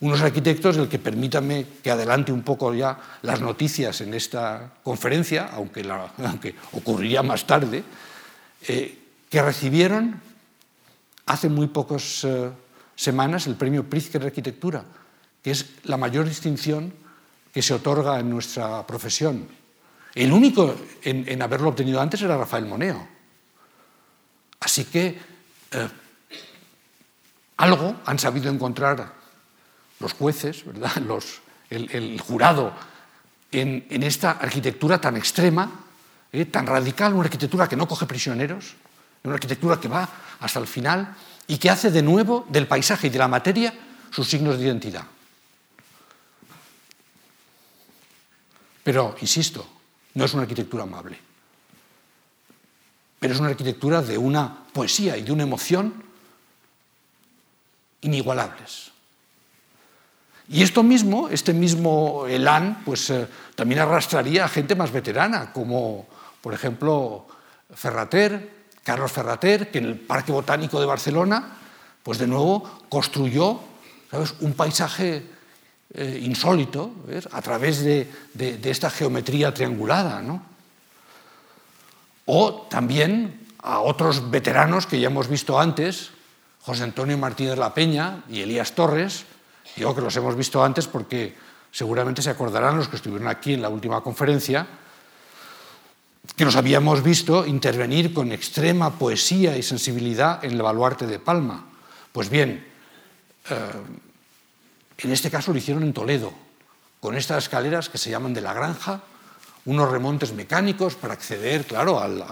Unos arquitectos, el que permítame que adelante un poco ya las noticias en esta conferencia, aunque, aunque ocurriría más tarde, eh, que recibieron hace muy pocas eh, semanas el premio Pritzker de Arquitectura, que es la mayor distinción que se otorga en nuestra profesión. El único en, haberlo obtenido antes era Rafael Moneo. Así que eh, algo han sabido encontrar los jueces, ¿verdad? Los, el, jurado, en, esta arquitectura tan extrema, eh, tan radical, una arquitectura que no coge prisioneros, una arquitectura que va hasta el final y que hace de nuevo del paisaje y de la materia sus signos de identidad. Pero, insisto, no es una arquitectura amable, pero es una arquitectura de una poesía y de una emoción inigualables. Y esto mismo, este mismo elán, pues eh, también arrastraría a gente más veterana, como por ejemplo Ferrater, Carlos Ferrater, que en el Parque Botánico de Barcelona, pues de nuevo construyó un paisaje eh, insólito a través de, esta geometría triangulada. O también a otros veteranos que ya hemos visto antes, José Antonio Martínez La Peña y Elías Torres, digo que los hemos visto antes porque seguramente se acordarán los que estuvieron aquí en la última conferencia, que nos habíamos visto intervenir con extrema poesía y sensibilidad en el baluarte de Palma. Pues bien, eh, en este caso lo hicieron en Toledo, con estas escaleras que se llaman de la granja, unos remontes mecánicos para acceder, claro, al,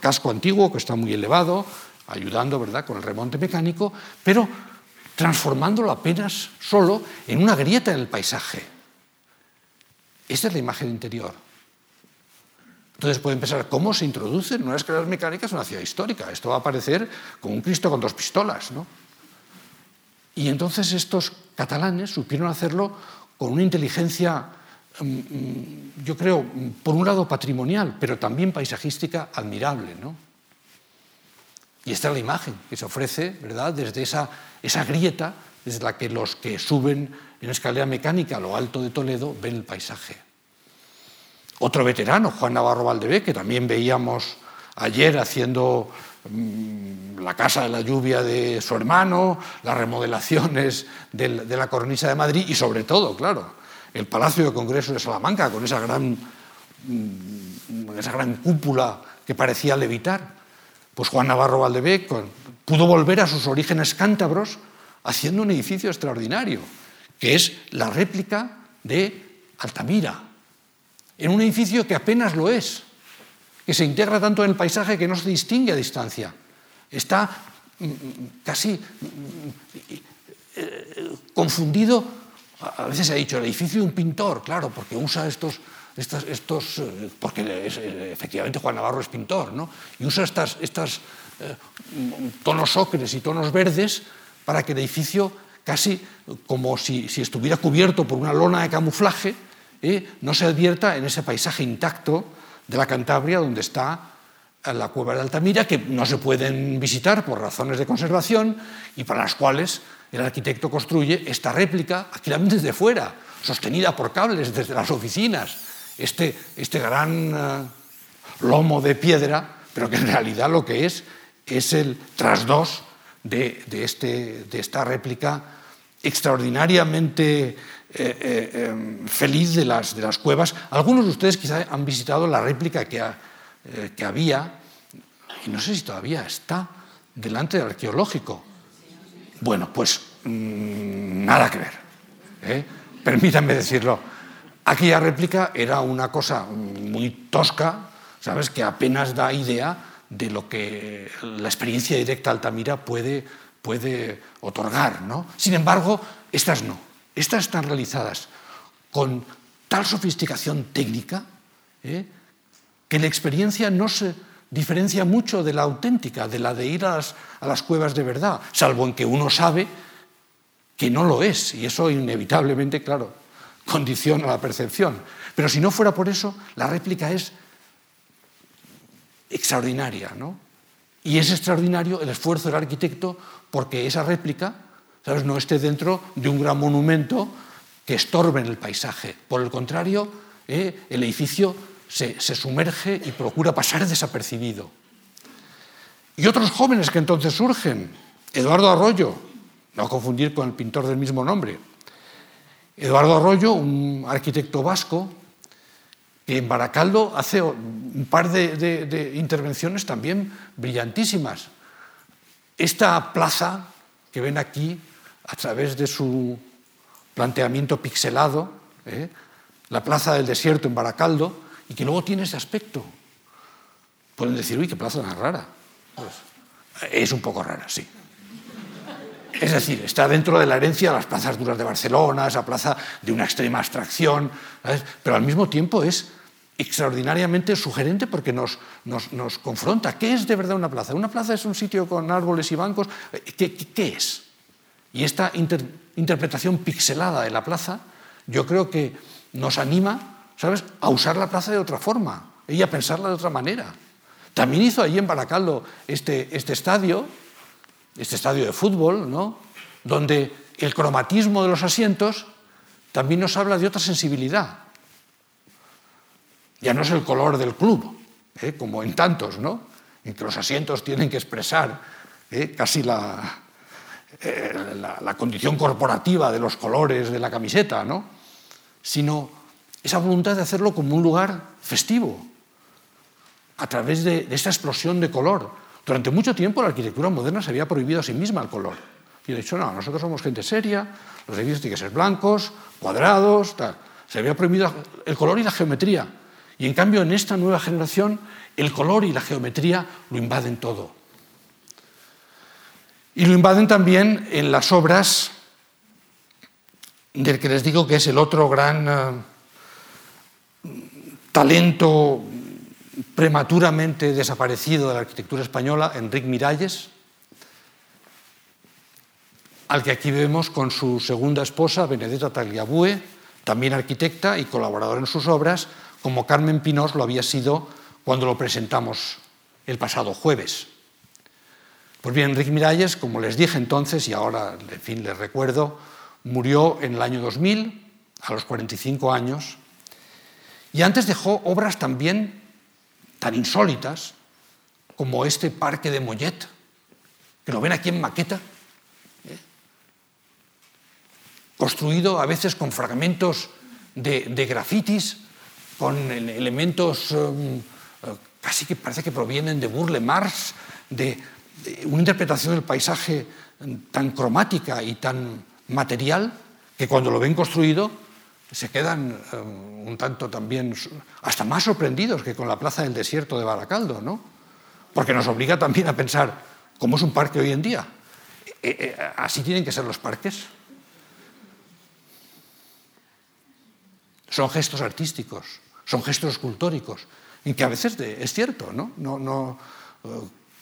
casco antiguo que está muy elevado, ayudando, ¿verdad?, con el remonte mecánico, pero transformándolo apenas solo en una grieta en el paisaje. Esta es la imagen interior. Entonces pueden pensar, ¿cómo se introducen unas escaleras mecánicas en una ciudad histórica? Esto va a aparecer como un Cristo con dos pistolas, ¿no? Y entonces estos catalanes supieron hacerlo con una inteligencia, mm, mm, yo creo, por un lado patrimonial, pero también paisajística admirable. ¿no? Y esta es la imagen que se ofrece ¿verdad? desde esa, esa grieta, desde la que los que suben en escalera mecánica a lo alto de Toledo ven el paisaje. Otro veterano, Juan Navarro Valdebé, que también veíamos ayer haciendo mm, la casa de la lluvia de su hermano, las remodelaciones de la cornisa de Madrid y sobre todo, claro, el Palacio de Congreso de Salamanca con esa gran, mm, esa gran cúpula que parecía levitar. Pues Juan Navarro Valdebé pudo volver a sus orígenes cántabros haciendo un edificio extraordinario, que es la réplica de Altamira, en un edificio que apenas lo es, que se integra tanto en el paisaje que no se distingue a distancia. Está mm, mm, casi mm, eh, confundido, a veces se ha dicho el edificio de un pintor, claro, porque usa estos, estos, eh, porque eh, efectivamente Juan Navarro es pintor, ¿no? y usa estas, estas tonos ocres y tonos verdes para que el edificio casi como si, estuviera cubierto por una lona de camuflaje, no se advierta en ese paisaje intacto de la Cantabria, donde está la cueva de Altamira, que no se pueden visitar por razones de conservación y para las cuales el arquitecto construye esta réplica, aquí la desde fuera, sostenida por cables desde las oficinas, este, este gran eh, lomo de piedra, pero que en realidad lo que es es el trasdos de, de, este, de esta réplica extraordinariamente eh, eh, em, feliz de las, de las cuevas. Algunos de ustedes quizá han visitado la réplica que, eh, que había, y no sé si todavía está, delante del arqueológico. Bueno, pues mm, nada que ver. Permítanme decirlo. Aquella réplica era una cosa muy tosca, ¿sabes? Que apenas da idea de lo que la experiencia directa Altamira puede, puede otorgar. ¿no? Sin embargo, estas no. Estas están realizadas con tal sofisticación técnica ¿eh? que la experiencia no se diferencia mucho de la auténtica, de la de ir a las, cuevas de verdad, salvo en que uno sabe que no lo es, y eso inevitablemente, claro, condiciona la percepción. Pero si no fuera por eso, la réplica es extraordinaria, ¿no? Y es extraordinario el esfuerzo del arquitecto porque esa réplica ¿sabes? no esté dentro de un gran monumento que estorbe en el paisaje. Por el contrario, ¿eh? el edificio se, se sumerge y procura pasar desapercibido. Y otros jóvenes que entonces surgen, Eduardo Arroyo, no confundir con el pintor del mismo nombre, Eduardo Arroyo, un arquitecto vasco, que en Baracaldo hace un par de, intervenciones también brillantísimas. Esta plaza que ven aquí a través de su planteamiento pixelado, ¿eh? la plaza del desierto en Baracaldo, y que luego tiene ese aspecto. Pueden decir, uy, qué plaza tan rara. Pues, es un poco rara, sí. Es decir, está dentro de la herencia de las plazas duras de Barcelona, esa plaza de una extrema abstracción, pero al mismo tiempo es extraordinariamente sugerente porque nos, nos, nos, confronta. ¿Qué es de verdad una plaza? ¿Una plaza es un sitio con árboles y bancos? ¿Qué, es? Y esta interpretación pixelada de la plaza, yo creo que nos anima, ¿sabes?, a usar la plaza de otra forma y a pensarla de otra manera. También hizo allí en Baracaldo este, este estadio, este estadio de fútbol, ¿no? donde el cromatismo de los asientos también nos habla de otra sensibilidad. Ya no es el color del club, ¿eh? como en tantos, ¿no? en que los asientos tienen que expresar ¿eh? casi la, eh, la, condición corporativa de los colores de la camiseta, ¿no? sino esa voluntad de hacerlo como un lugar festivo, a través de, esta explosión de color. Durante mucho tiempo la arquitectura moderna se había prohibido a sí misma el color. Y ha dicho, no, nosotros somos gente seria, los edificios tienen que ser blancos, cuadrados, tal. Se había prohibido el color y la geometría. Y en cambio, en esta nueva generación, el color y la geometría lo invaden todo. Y lo invaden también en las obras del que les digo que es el otro gran eh, talento prematuramente desaparecido de la arquitectura española, Enric Miralles, al que aquí vemos con su segunda esposa, Benedetta Tagliabue, también arquitecta y colaboradora en sus obras, como Carmen Pinós lo había sido cuando lo presentamos el pasado jueves. Pues bien, Enrique Miralles, como les dije entonces y ahora, en fin, les recuerdo, murió en el año 2000, a los 45 años, y antes dejó obras también tan insólitas como este parque de Mollet, que lo ven aquí en maqueta, construido a veces con fragmentos de, grafitis, con elementos um, uh, casi que parece que provienen de Burle Marx, de, una interpretación del paisaje tan cromática y tan material que cuando lo ven construido se quedan um, un tanto también hasta más sorprendidos que con la plaza del desierto de Baracaldo, ¿no? Porque nos obliga también a pensar cómo es un parque hoy en día. Eh, eh, ¿Así tienen que ser los parques? son gestos artísticos, son gestos escultóricos, y que a veces es cierto, ¿no? no, eh,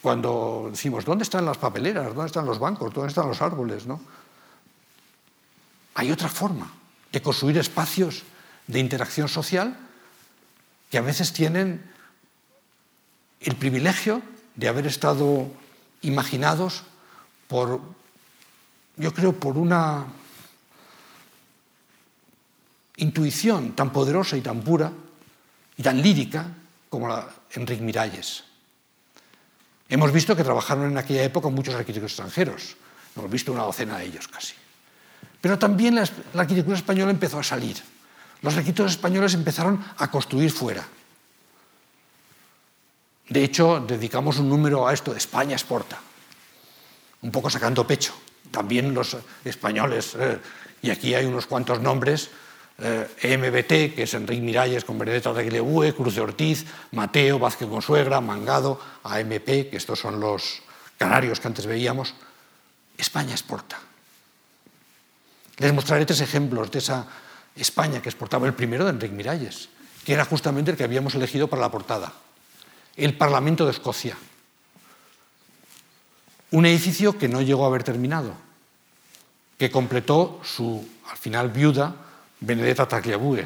cuando decimos, ¿dónde están las papeleras? ¿Dónde están los bancos? ¿Dónde están los árboles? ¿no? Hay otra forma de construir espacios de interacción social que a veces tienen el privilegio de haber estado imaginados por, yo creo, por una intuición tan poderosa y tan pura y tan lírica como la de Enrique Miralles. Hemos visto que trabajaron en aquella época muchos arquitectos extranjeros, hemos visto una docena de ellos casi. Pero también la, arquitectura española empezó a salir. Los arquitectos españoles empezaron a construir fuera. De hecho, dedicamos un número a esto de España exporta, un poco sacando pecho. También los españoles, eh, y aquí hay unos cuantos nombres, eh, que es Enrique Miralles con Benedetta de Cruz de Ortiz, Mateo, Vázquez Consuegra, Mangado, AMP, que estos son los canarios que antes veíamos, España exporta. Les mostraré tres ejemplos de esa España que exportaba el primero de Enrique Miralles, que era justamente el que habíamos elegido para la portada, el Parlamento de Escocia. Un edificio que no llegó a haber terminado, que completó su, al final, viuda, Benedetta Tagliabue,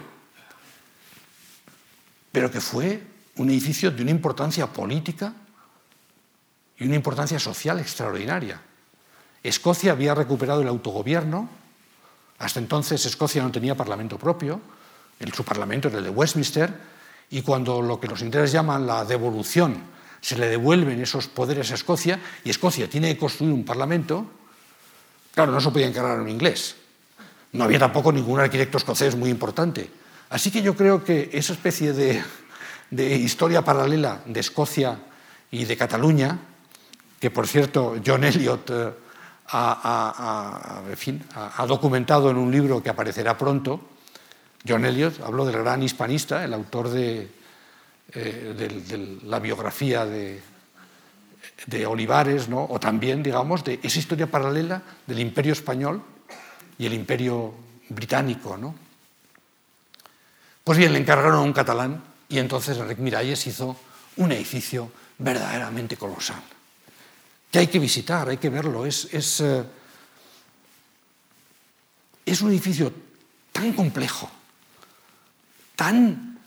pero que fue un edificio de una importancia política y una importancia social extraordinaria. Escocia había recuperado el autogobierno, hasta entonces Escocia no tenía parlamento propio, el, su parlamento era el de Westminster, y cuando lo que los ingleses llaman la devolución, se le devuelven esos poderes a Escocia, y Escocia tiene que construir un parlamento, claro, no se podía encargar un inglés, no había tampoco ningún arquitecto escocés muy importante. Así que yo creo que esa especie de, historia paralela de Escocia y de Cataluña, que por cierto John Eliot ha, documentado en un libro que aparecerá pronto, John Eliot habló del gran hispanista, el autor de, eh, la biografía de, Olivares, o también, digamos, de esa historia paralela del imperio español y el imperio británico. ¿no? Pues bien, le encargaron a un catalán y entonces Enric Miralles hizo un edificio verdaderamente colosal, que hay que visitar, hay que verlo. Es, es, eh, es un edificio tan complejo, tan...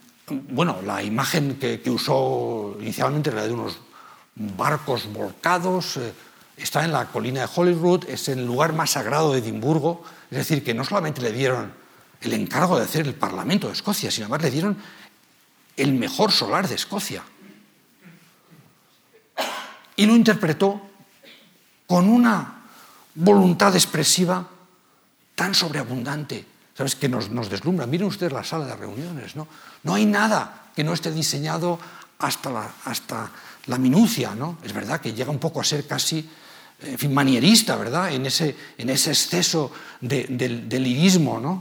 Bueno, la imagen que, usó inicialmente era de unos barcos volcados, eh, está en la colina de Holyrood, es el lugar más sagrado de Edimburgo, es decir, que no solamente le dieron el encargo de hacer el Parlamento de Escocia, sino además le dieron el mejor solar de Escocia. Y lo interpretó con una voluntad expresiva tan sobreabundante, ¿sabes? Que nos, deslumbra. Miren ustedes la sala de reuniones, ¿no? No hay nada que no esté diseñado hasta la, minucia, ¿no? Es verdad que llega un poco a ser casi manierista, ¿verdad? En ese, en ese exceso de, del, del lirismo, ¿no?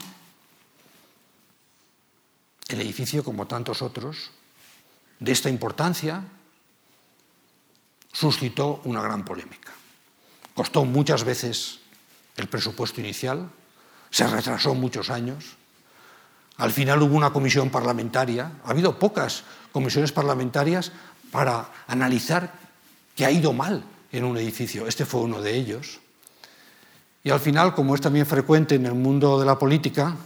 El edificio, como tantos otros, de esta importancia, suscitó una gran polémica. Costó muchas veces el presupuesto inicial, se retrasó muchos años. Al final hubo una comisión parlamentaria, ha habido pocas comisiones parlamentarias para analizar qué ha ido mal en un edificio. Este fue uno de ellos. Y al final, como es también frecuente en el mundo de la política,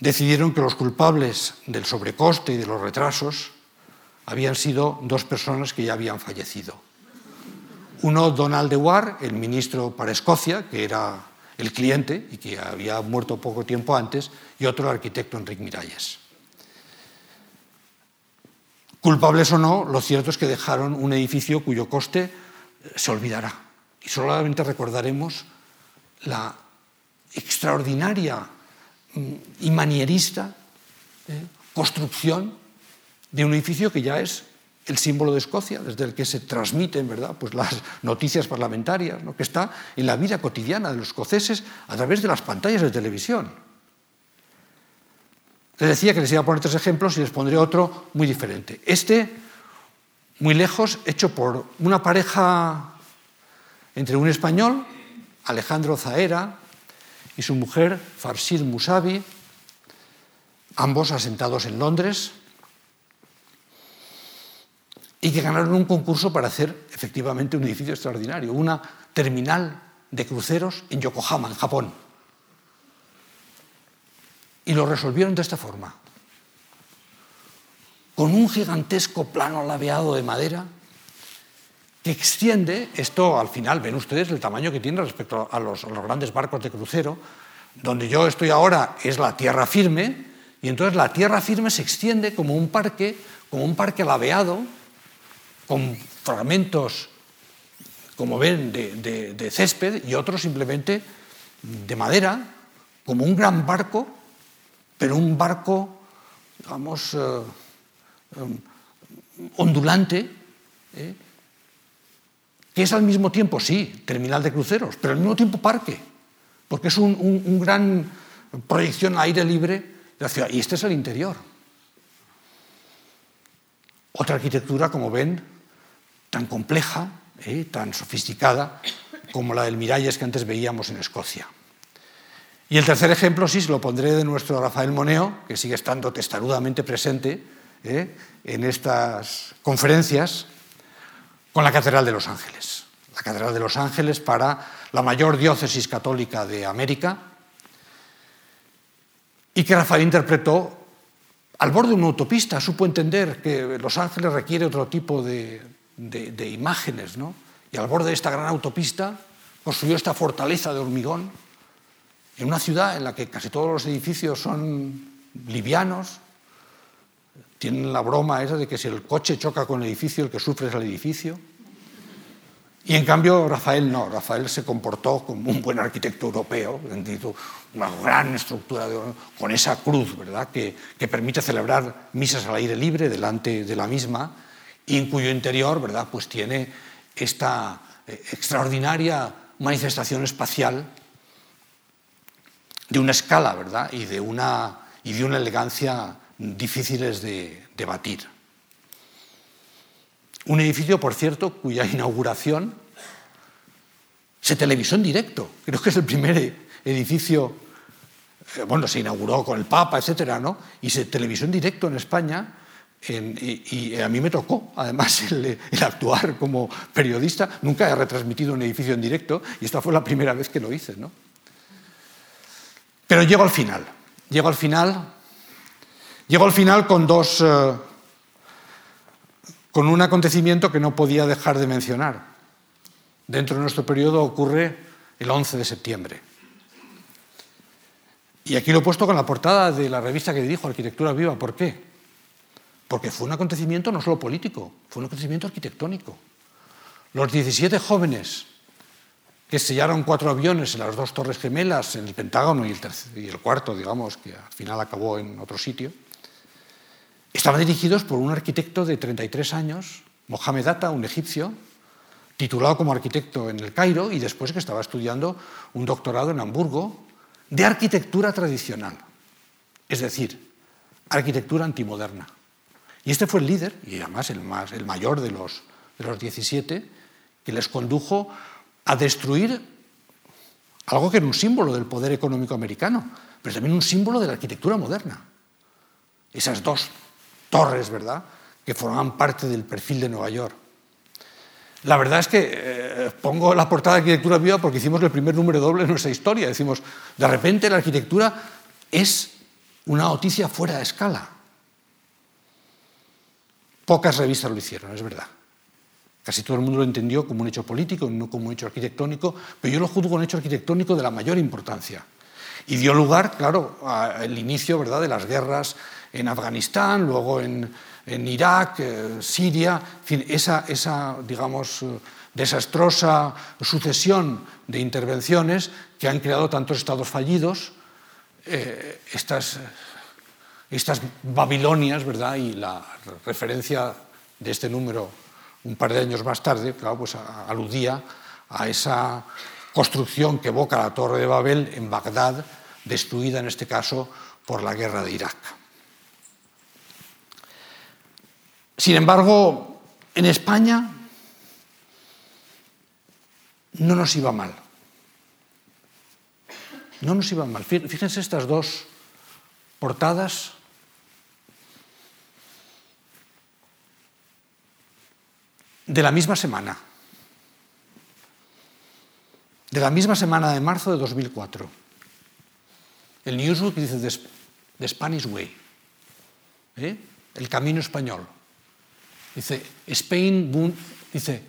decidieron que los culpables del sobrecoste y de los retrasos habían sido dos personas que ya habían fallecido. Uno, Donald Dewar, el ministro para Escocia, que era el cliente y que había muerto poco tiempo antes, y otro, el arquitecto Enrique Miralles. Culpables o no, lo cierto es que dejaron un edificio cuyo coste eh, se olvidará. Y solamente recordaremos la extraordinaria mm, y manierista eh, construcción de un edificio que ya es el símbolo de Escocia, desde el que se transmiten ¿verdad? Pues las noticias parlamentarias, que está en la vida cotidiana de los escoceses a través de las pantallas de televisión. Les decía que les iba a poner tres ejemplos y les pondré otro muy diferente. Este, muy lejos, hecho por una pareja entre un español, Alejandro Zaera, y su mujer, Farsid Musavi, ambos asentados en Londres, y que ganaron un concurso para hacer efectivamente un edificio extraordinario, una terminal de cruceros en Yokohama, en Japón. Y lo resolvieron de esta forma. Con un gigantesco plano laveado de madera que extiende, esto al final ven ustedes el tamaño que tiene respecto a los, grandes barcos de crucero, donde yo estoy ahora es la tierra firme, y entonces la tierra firme se extiende como un parque, como un parque laveado, con fragmentos, como ven, de, césped y otros simplemente de madera, como un gran barco, pero un barco, digamos, eh, um, ondulante, ¿eh? que es al mismo tiempo, sí, terminal de cruceros, pero al mismo tiempo parque, porque es un, un gran proyección al aire libre de la ciudad. Y este es el interior. Otra arquitectura, como ven, tan compleja, eh, tan sofisticada como la del Miralles que antes veíamos en Escocia. Y el tercer ejemplo, sí, lo pondré de nuestro Rafael Moneo, que sigue estando testarudamente presente eh, en estas conferencias, con la Catedral de Los Ángeles. La Catedral de Los Ángeles para la mayor diócesis católica de América, y que Rafael interpretó al borde de una autopista. Supo entender que Los Ángeles requiere otro tipo de, de, imágenes, ¿no? Y al borde de esta gran autopista construyó esta fortaleza de hormigón en una ciudad en la que casi todos los edificios son livianos, tienen la broma esa de que si el coche choca con el edificio, el que sufre es el edificio. Y en cambio Rafael no, Rafael se comportó como un buen arquitecto europeo, una gran estructura de, con esa cruz, ¿verdad? Que permite celebrar misas al aire libre delante de la misma y en cuyo interior ¿verdad? Pues tiene esta eh, extraordinaria manifestación espacial de una escala ¿verdad? Y, de una, y de una elegancia difíciles de, de batir. Un edificio, por cierto, cuya inauguración se televisó en directo. Creo que es el primer edificio, eh, bueno, se inauguró con el Papa, etcétera, ¿no? Y se televisó en directo en España y, y, a mí me tocó, además, el, el, actuar como periodista. Nunca he retransmitido un edificio en directo y esta fue la primera vez que lo hice. ¿no? Pero llego al final. Llego al final. Llego al final con dos. Eh, con un acontecimiento que no podía dejar de mencionar. Dentro de nuestro periodo ocurre el 11 de septiembre. Y aquí lo he puesto con la portada de la revista que dirijo, Arquitectura Viva. ¿Por qué? Porque fue un acontecimiento no solo político, fue un acontecimiento arquitectónico. Los 17 jóvenes que sellaron cuatro aviones en las dos torres gemelas, en el Pentágono y el, tercer, y el cuarto, digamos, que al final acabó en otro sitio, estaban dirigidos por un arquitecto de 33 años, Mohamed Atta, un egipcio, titulado como arquitecto en el Cairo y después que estaba estudiando un doctorado en Hamburgo de arquitectura tradicional, es decir, arquitectura antimoderna. Y este fue el líder, y además el, más, el mayor de los, de los 17, que les condujo a destruir algo que era un símbolo del poder económico americano, pero también un símbolo de la arquitectura moderna. Esas dos torres, ¿verdad?, que formaban parte del perfil de Nueva York. La verdad es que eh, pongo la portada de arquitectura viva porque hicimos el primer número doble en nuestra historia. Decimos, de repente la arquitectura es una noticia fuera de escala. Pocas revistas lo hicieron, es verdad. Casi todo el mundo lo entendió como un hecho político, no como un hecho arquitectónico, pero yo lo juzgo un hecho arquitectónico de la mayor importancia. Y dio lugar, claro, al inicio ¿verdad? de las guerras en Afganistán, luego en, Irak, eh, Siria, fin, esa, esa, digamos, desastrosa sucesión de intervenciones que han creado tantos estados fallidos, eh, estas, estas Babilonias, ¿verdad? Y la referencia de este número un par de años más tarde, claro, pues aludía a esa construcción que evoca la Torre de Babel en Bagdad, destruida en este caso por la guerra de Irak. Sin embargo, en España no nos iba mal. No nos iba mal. Fíjense estas dos portadas de la misma semana, de la misma semana de marzo de 2004. El Newsweek dice The Spanish Way, ¿eh? el camino español. Dice, Spain, dice,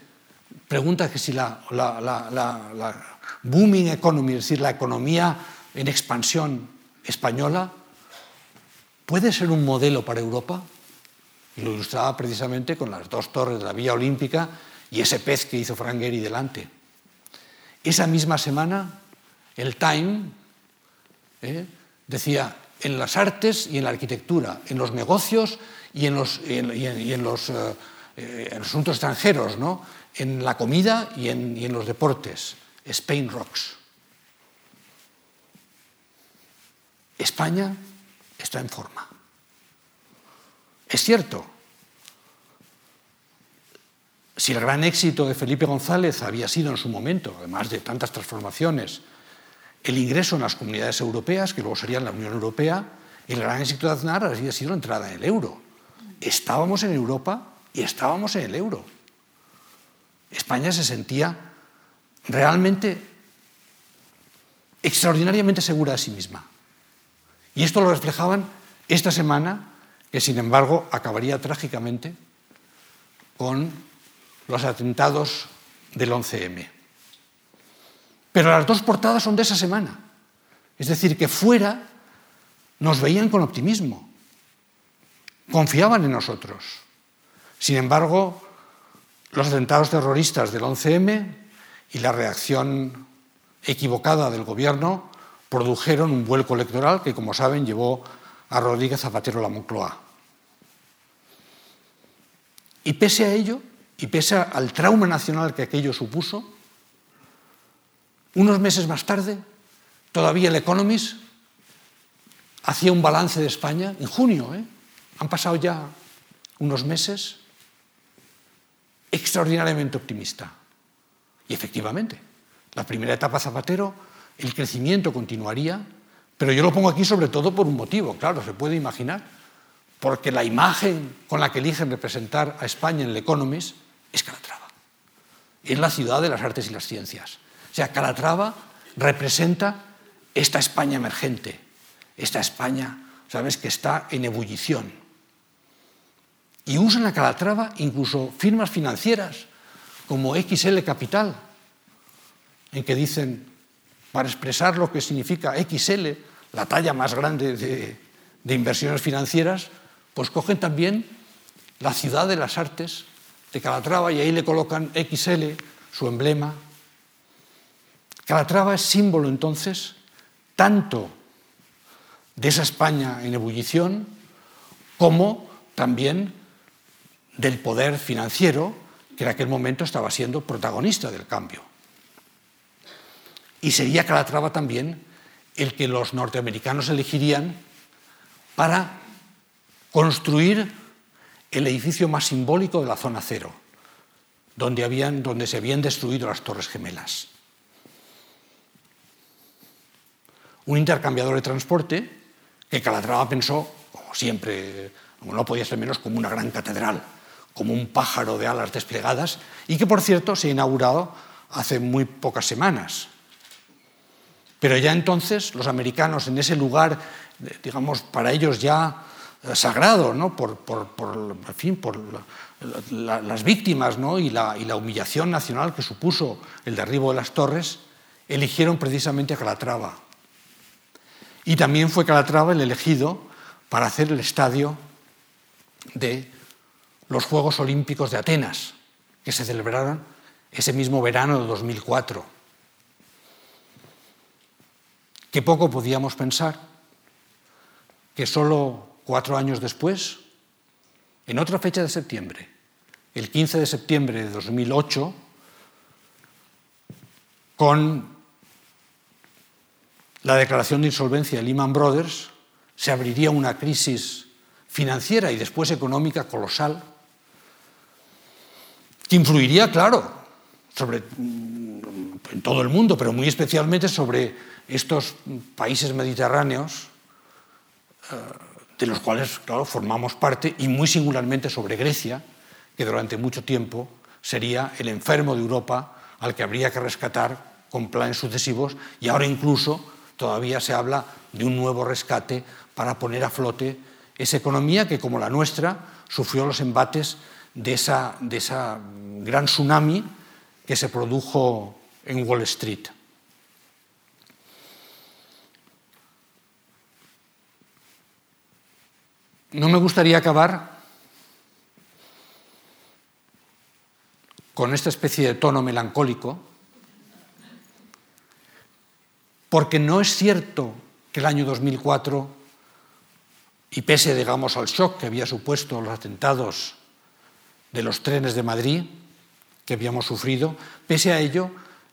pregunta que si la, la booming economy, es decir, la economía en expansión española, puede ser un modelo para Europa. Y lo ilustraba precisamente con las dos torres de la Villa Olímpica y ese pez que hizo Frank delante. Esa misma semana, el Time ¿eh? decía, en las artes y en la arquitectura, en los negocios y en los, en, asuntos extranjeros, ¿no? en la comida y en los deportes. Spain rocks. España está en forma. Es cierto, si el gran éxito de Felipe González había sido en su momento, además de tantas transformaciones, el ingreso en las comunidades europeas, que luego serían la Unión Europea, el gran éxito de Aznar había sido la entrada en el euro. Estábamos en Europa y estábamos en el euro. España se sentía realmente extraordinariamente segura de sí misma. Y esto lo reflejaban esta semana que sin embargo acabaría trágicamente con los atentados del 11M. Pero las dos portadas son de esa semana. Es decir, que fuera nos veían con optimismo, confiaban en nosotros. Sin embargo, los atentados terroristas del 11M y la reacción equivocada del gobierno produjeron un vuelco electoral que, como saben, llevó a Rodríguez Zapatero la Moncloa. Y pese a ello, y pese al trauma nacional que aquello supuso, unos meses más tarde, todavía el Economist hacía un balance de España, en junio, ¿eh? han pasado ya unos meses, extraordinariamente optimista. Y efectivamente, la primera etapa Zapatero, el crecimiento continuaría, pero yo lo pongo aquí sobre todo por un motivo, claro, se puede imaginar, porque la imagen con la que eligen representar a España en el Economist es Calatrava. Es la ciudad de las artes y las ciencias. O sea, Calatrava representa esta España emergente, esta España, ¿sabes?, que está en ebullición. Y usan a Calatrava incluso firmas financieras como XL Capital, en que dicen, para expresar lo que significa XL, la talla más grande de, inversiones financieras, pues cogen también la ciudad de las artes de Calatrava y ahí le colocan XL, su emblema. Calatrava es símbolo entonces tanto de esa España en ebullición como también del poder financiero que en aquel momento estaba siendo protagonista del cambio. Y sería Calatrava también el que los norteamericanos elegirían para construir el edificio más simbólico de la zona cero, donde, habían, donde se habían destruido las Torres Gemelas. Un intercambiador de transporte que Calatrava pensó, como siempre, no podía ser menos, como una gran catedral, como un pájaro de alas desplegadas, y que por cierto se ha inaugurado hace muy pocas semanas. Pero ya entonces los americanos en ese lugar, digamos, para ellos ya eh, sagrado, ¿no? por, las víctimas y, la, y, la, humillación nacional que supuso el derribo de las torres, eligieron precisamente a Calatrava. Y también fue Calatrava el elegido para hacer el estadio de los Juegos Olímpicos de Atenas, que se celebraron ese mismo verano de 2004. Que poco podíamos pensar que solo cuatro años después, en otra fecha de septiembre, el 15 de septiembre de 2008, con la declaración de insolvencia de Lehman Brothers, se abriría una crisis financiera y después económica colosal, que influiría, claro, sobre, en todo el mundo, pero muy especialmente sobre estos países mediterráneos, eh, de los cuales, claro, formamos parte, y muy singularmente sobre Grecia, que durante mucho tiempo sería el enfermo de Europa al que habría que rescatar con planes sucesivos, y ahora incluso todavía se habla de un nuevo rescate para poner a flote esa economía que, como la nuestra, sufrió los embates de esa, de esa gran tsunami que se produjo en Wall Street. No me gustaría acabar con esta especie de tono melancólico, porque no es cierto que el año 2004, y pese, digamos, al shock que había supuesto los atentados de los trenes de Madrid que habíamos sufrido, pese a ello,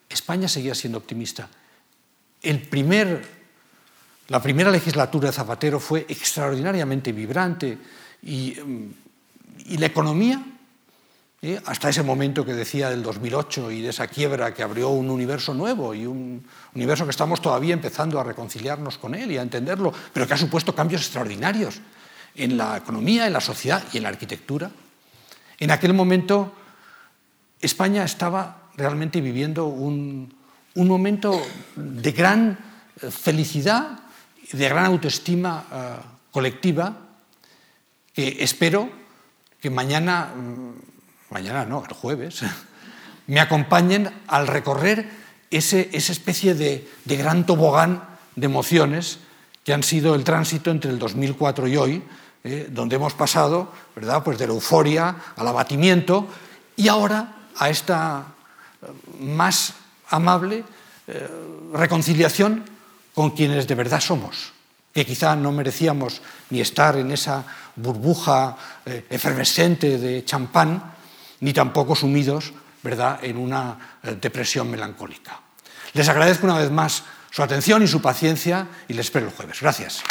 España seguía siendo optimista. El primer, la primera legislatura de Zapatero fue extraordinariamente vibrante y, mm, la economía, ¿eh? hasta ese momento que decía del 2008 y de esa quiebra que abrió un universo nuevo y un universo que estamos todavía empezando a reconciliarnos con él y a entenderlo, pero que ha supuesto cambios extraordinarios en la economía, en la sociedad y en la arquitectura. En aquel momento España estaba realmente viviendo un, momento de gran eh, felicidad, de gran autoestima eh, colectiva, que espero que mañana, mm, mañana no, el jueves, me acompañen al recorrer ese, esa especie de, de gran tobogán de emociones que han sido el tránsito entre el 2004 y hoy, eh, donde hemos pasado ¿verdad? Pues de la euforia al abatimiento y ahora a esta eh, más amable reconciliación con quienes de verdad somos, que quizá no merecíamos ni estar en esa burbuja efervescente de champán, ni tampoco sumidos ¿verdad? en una depresión melancólica. Les agradezco una vez más su atención y su paciencia y les espero el jueves. Gracias.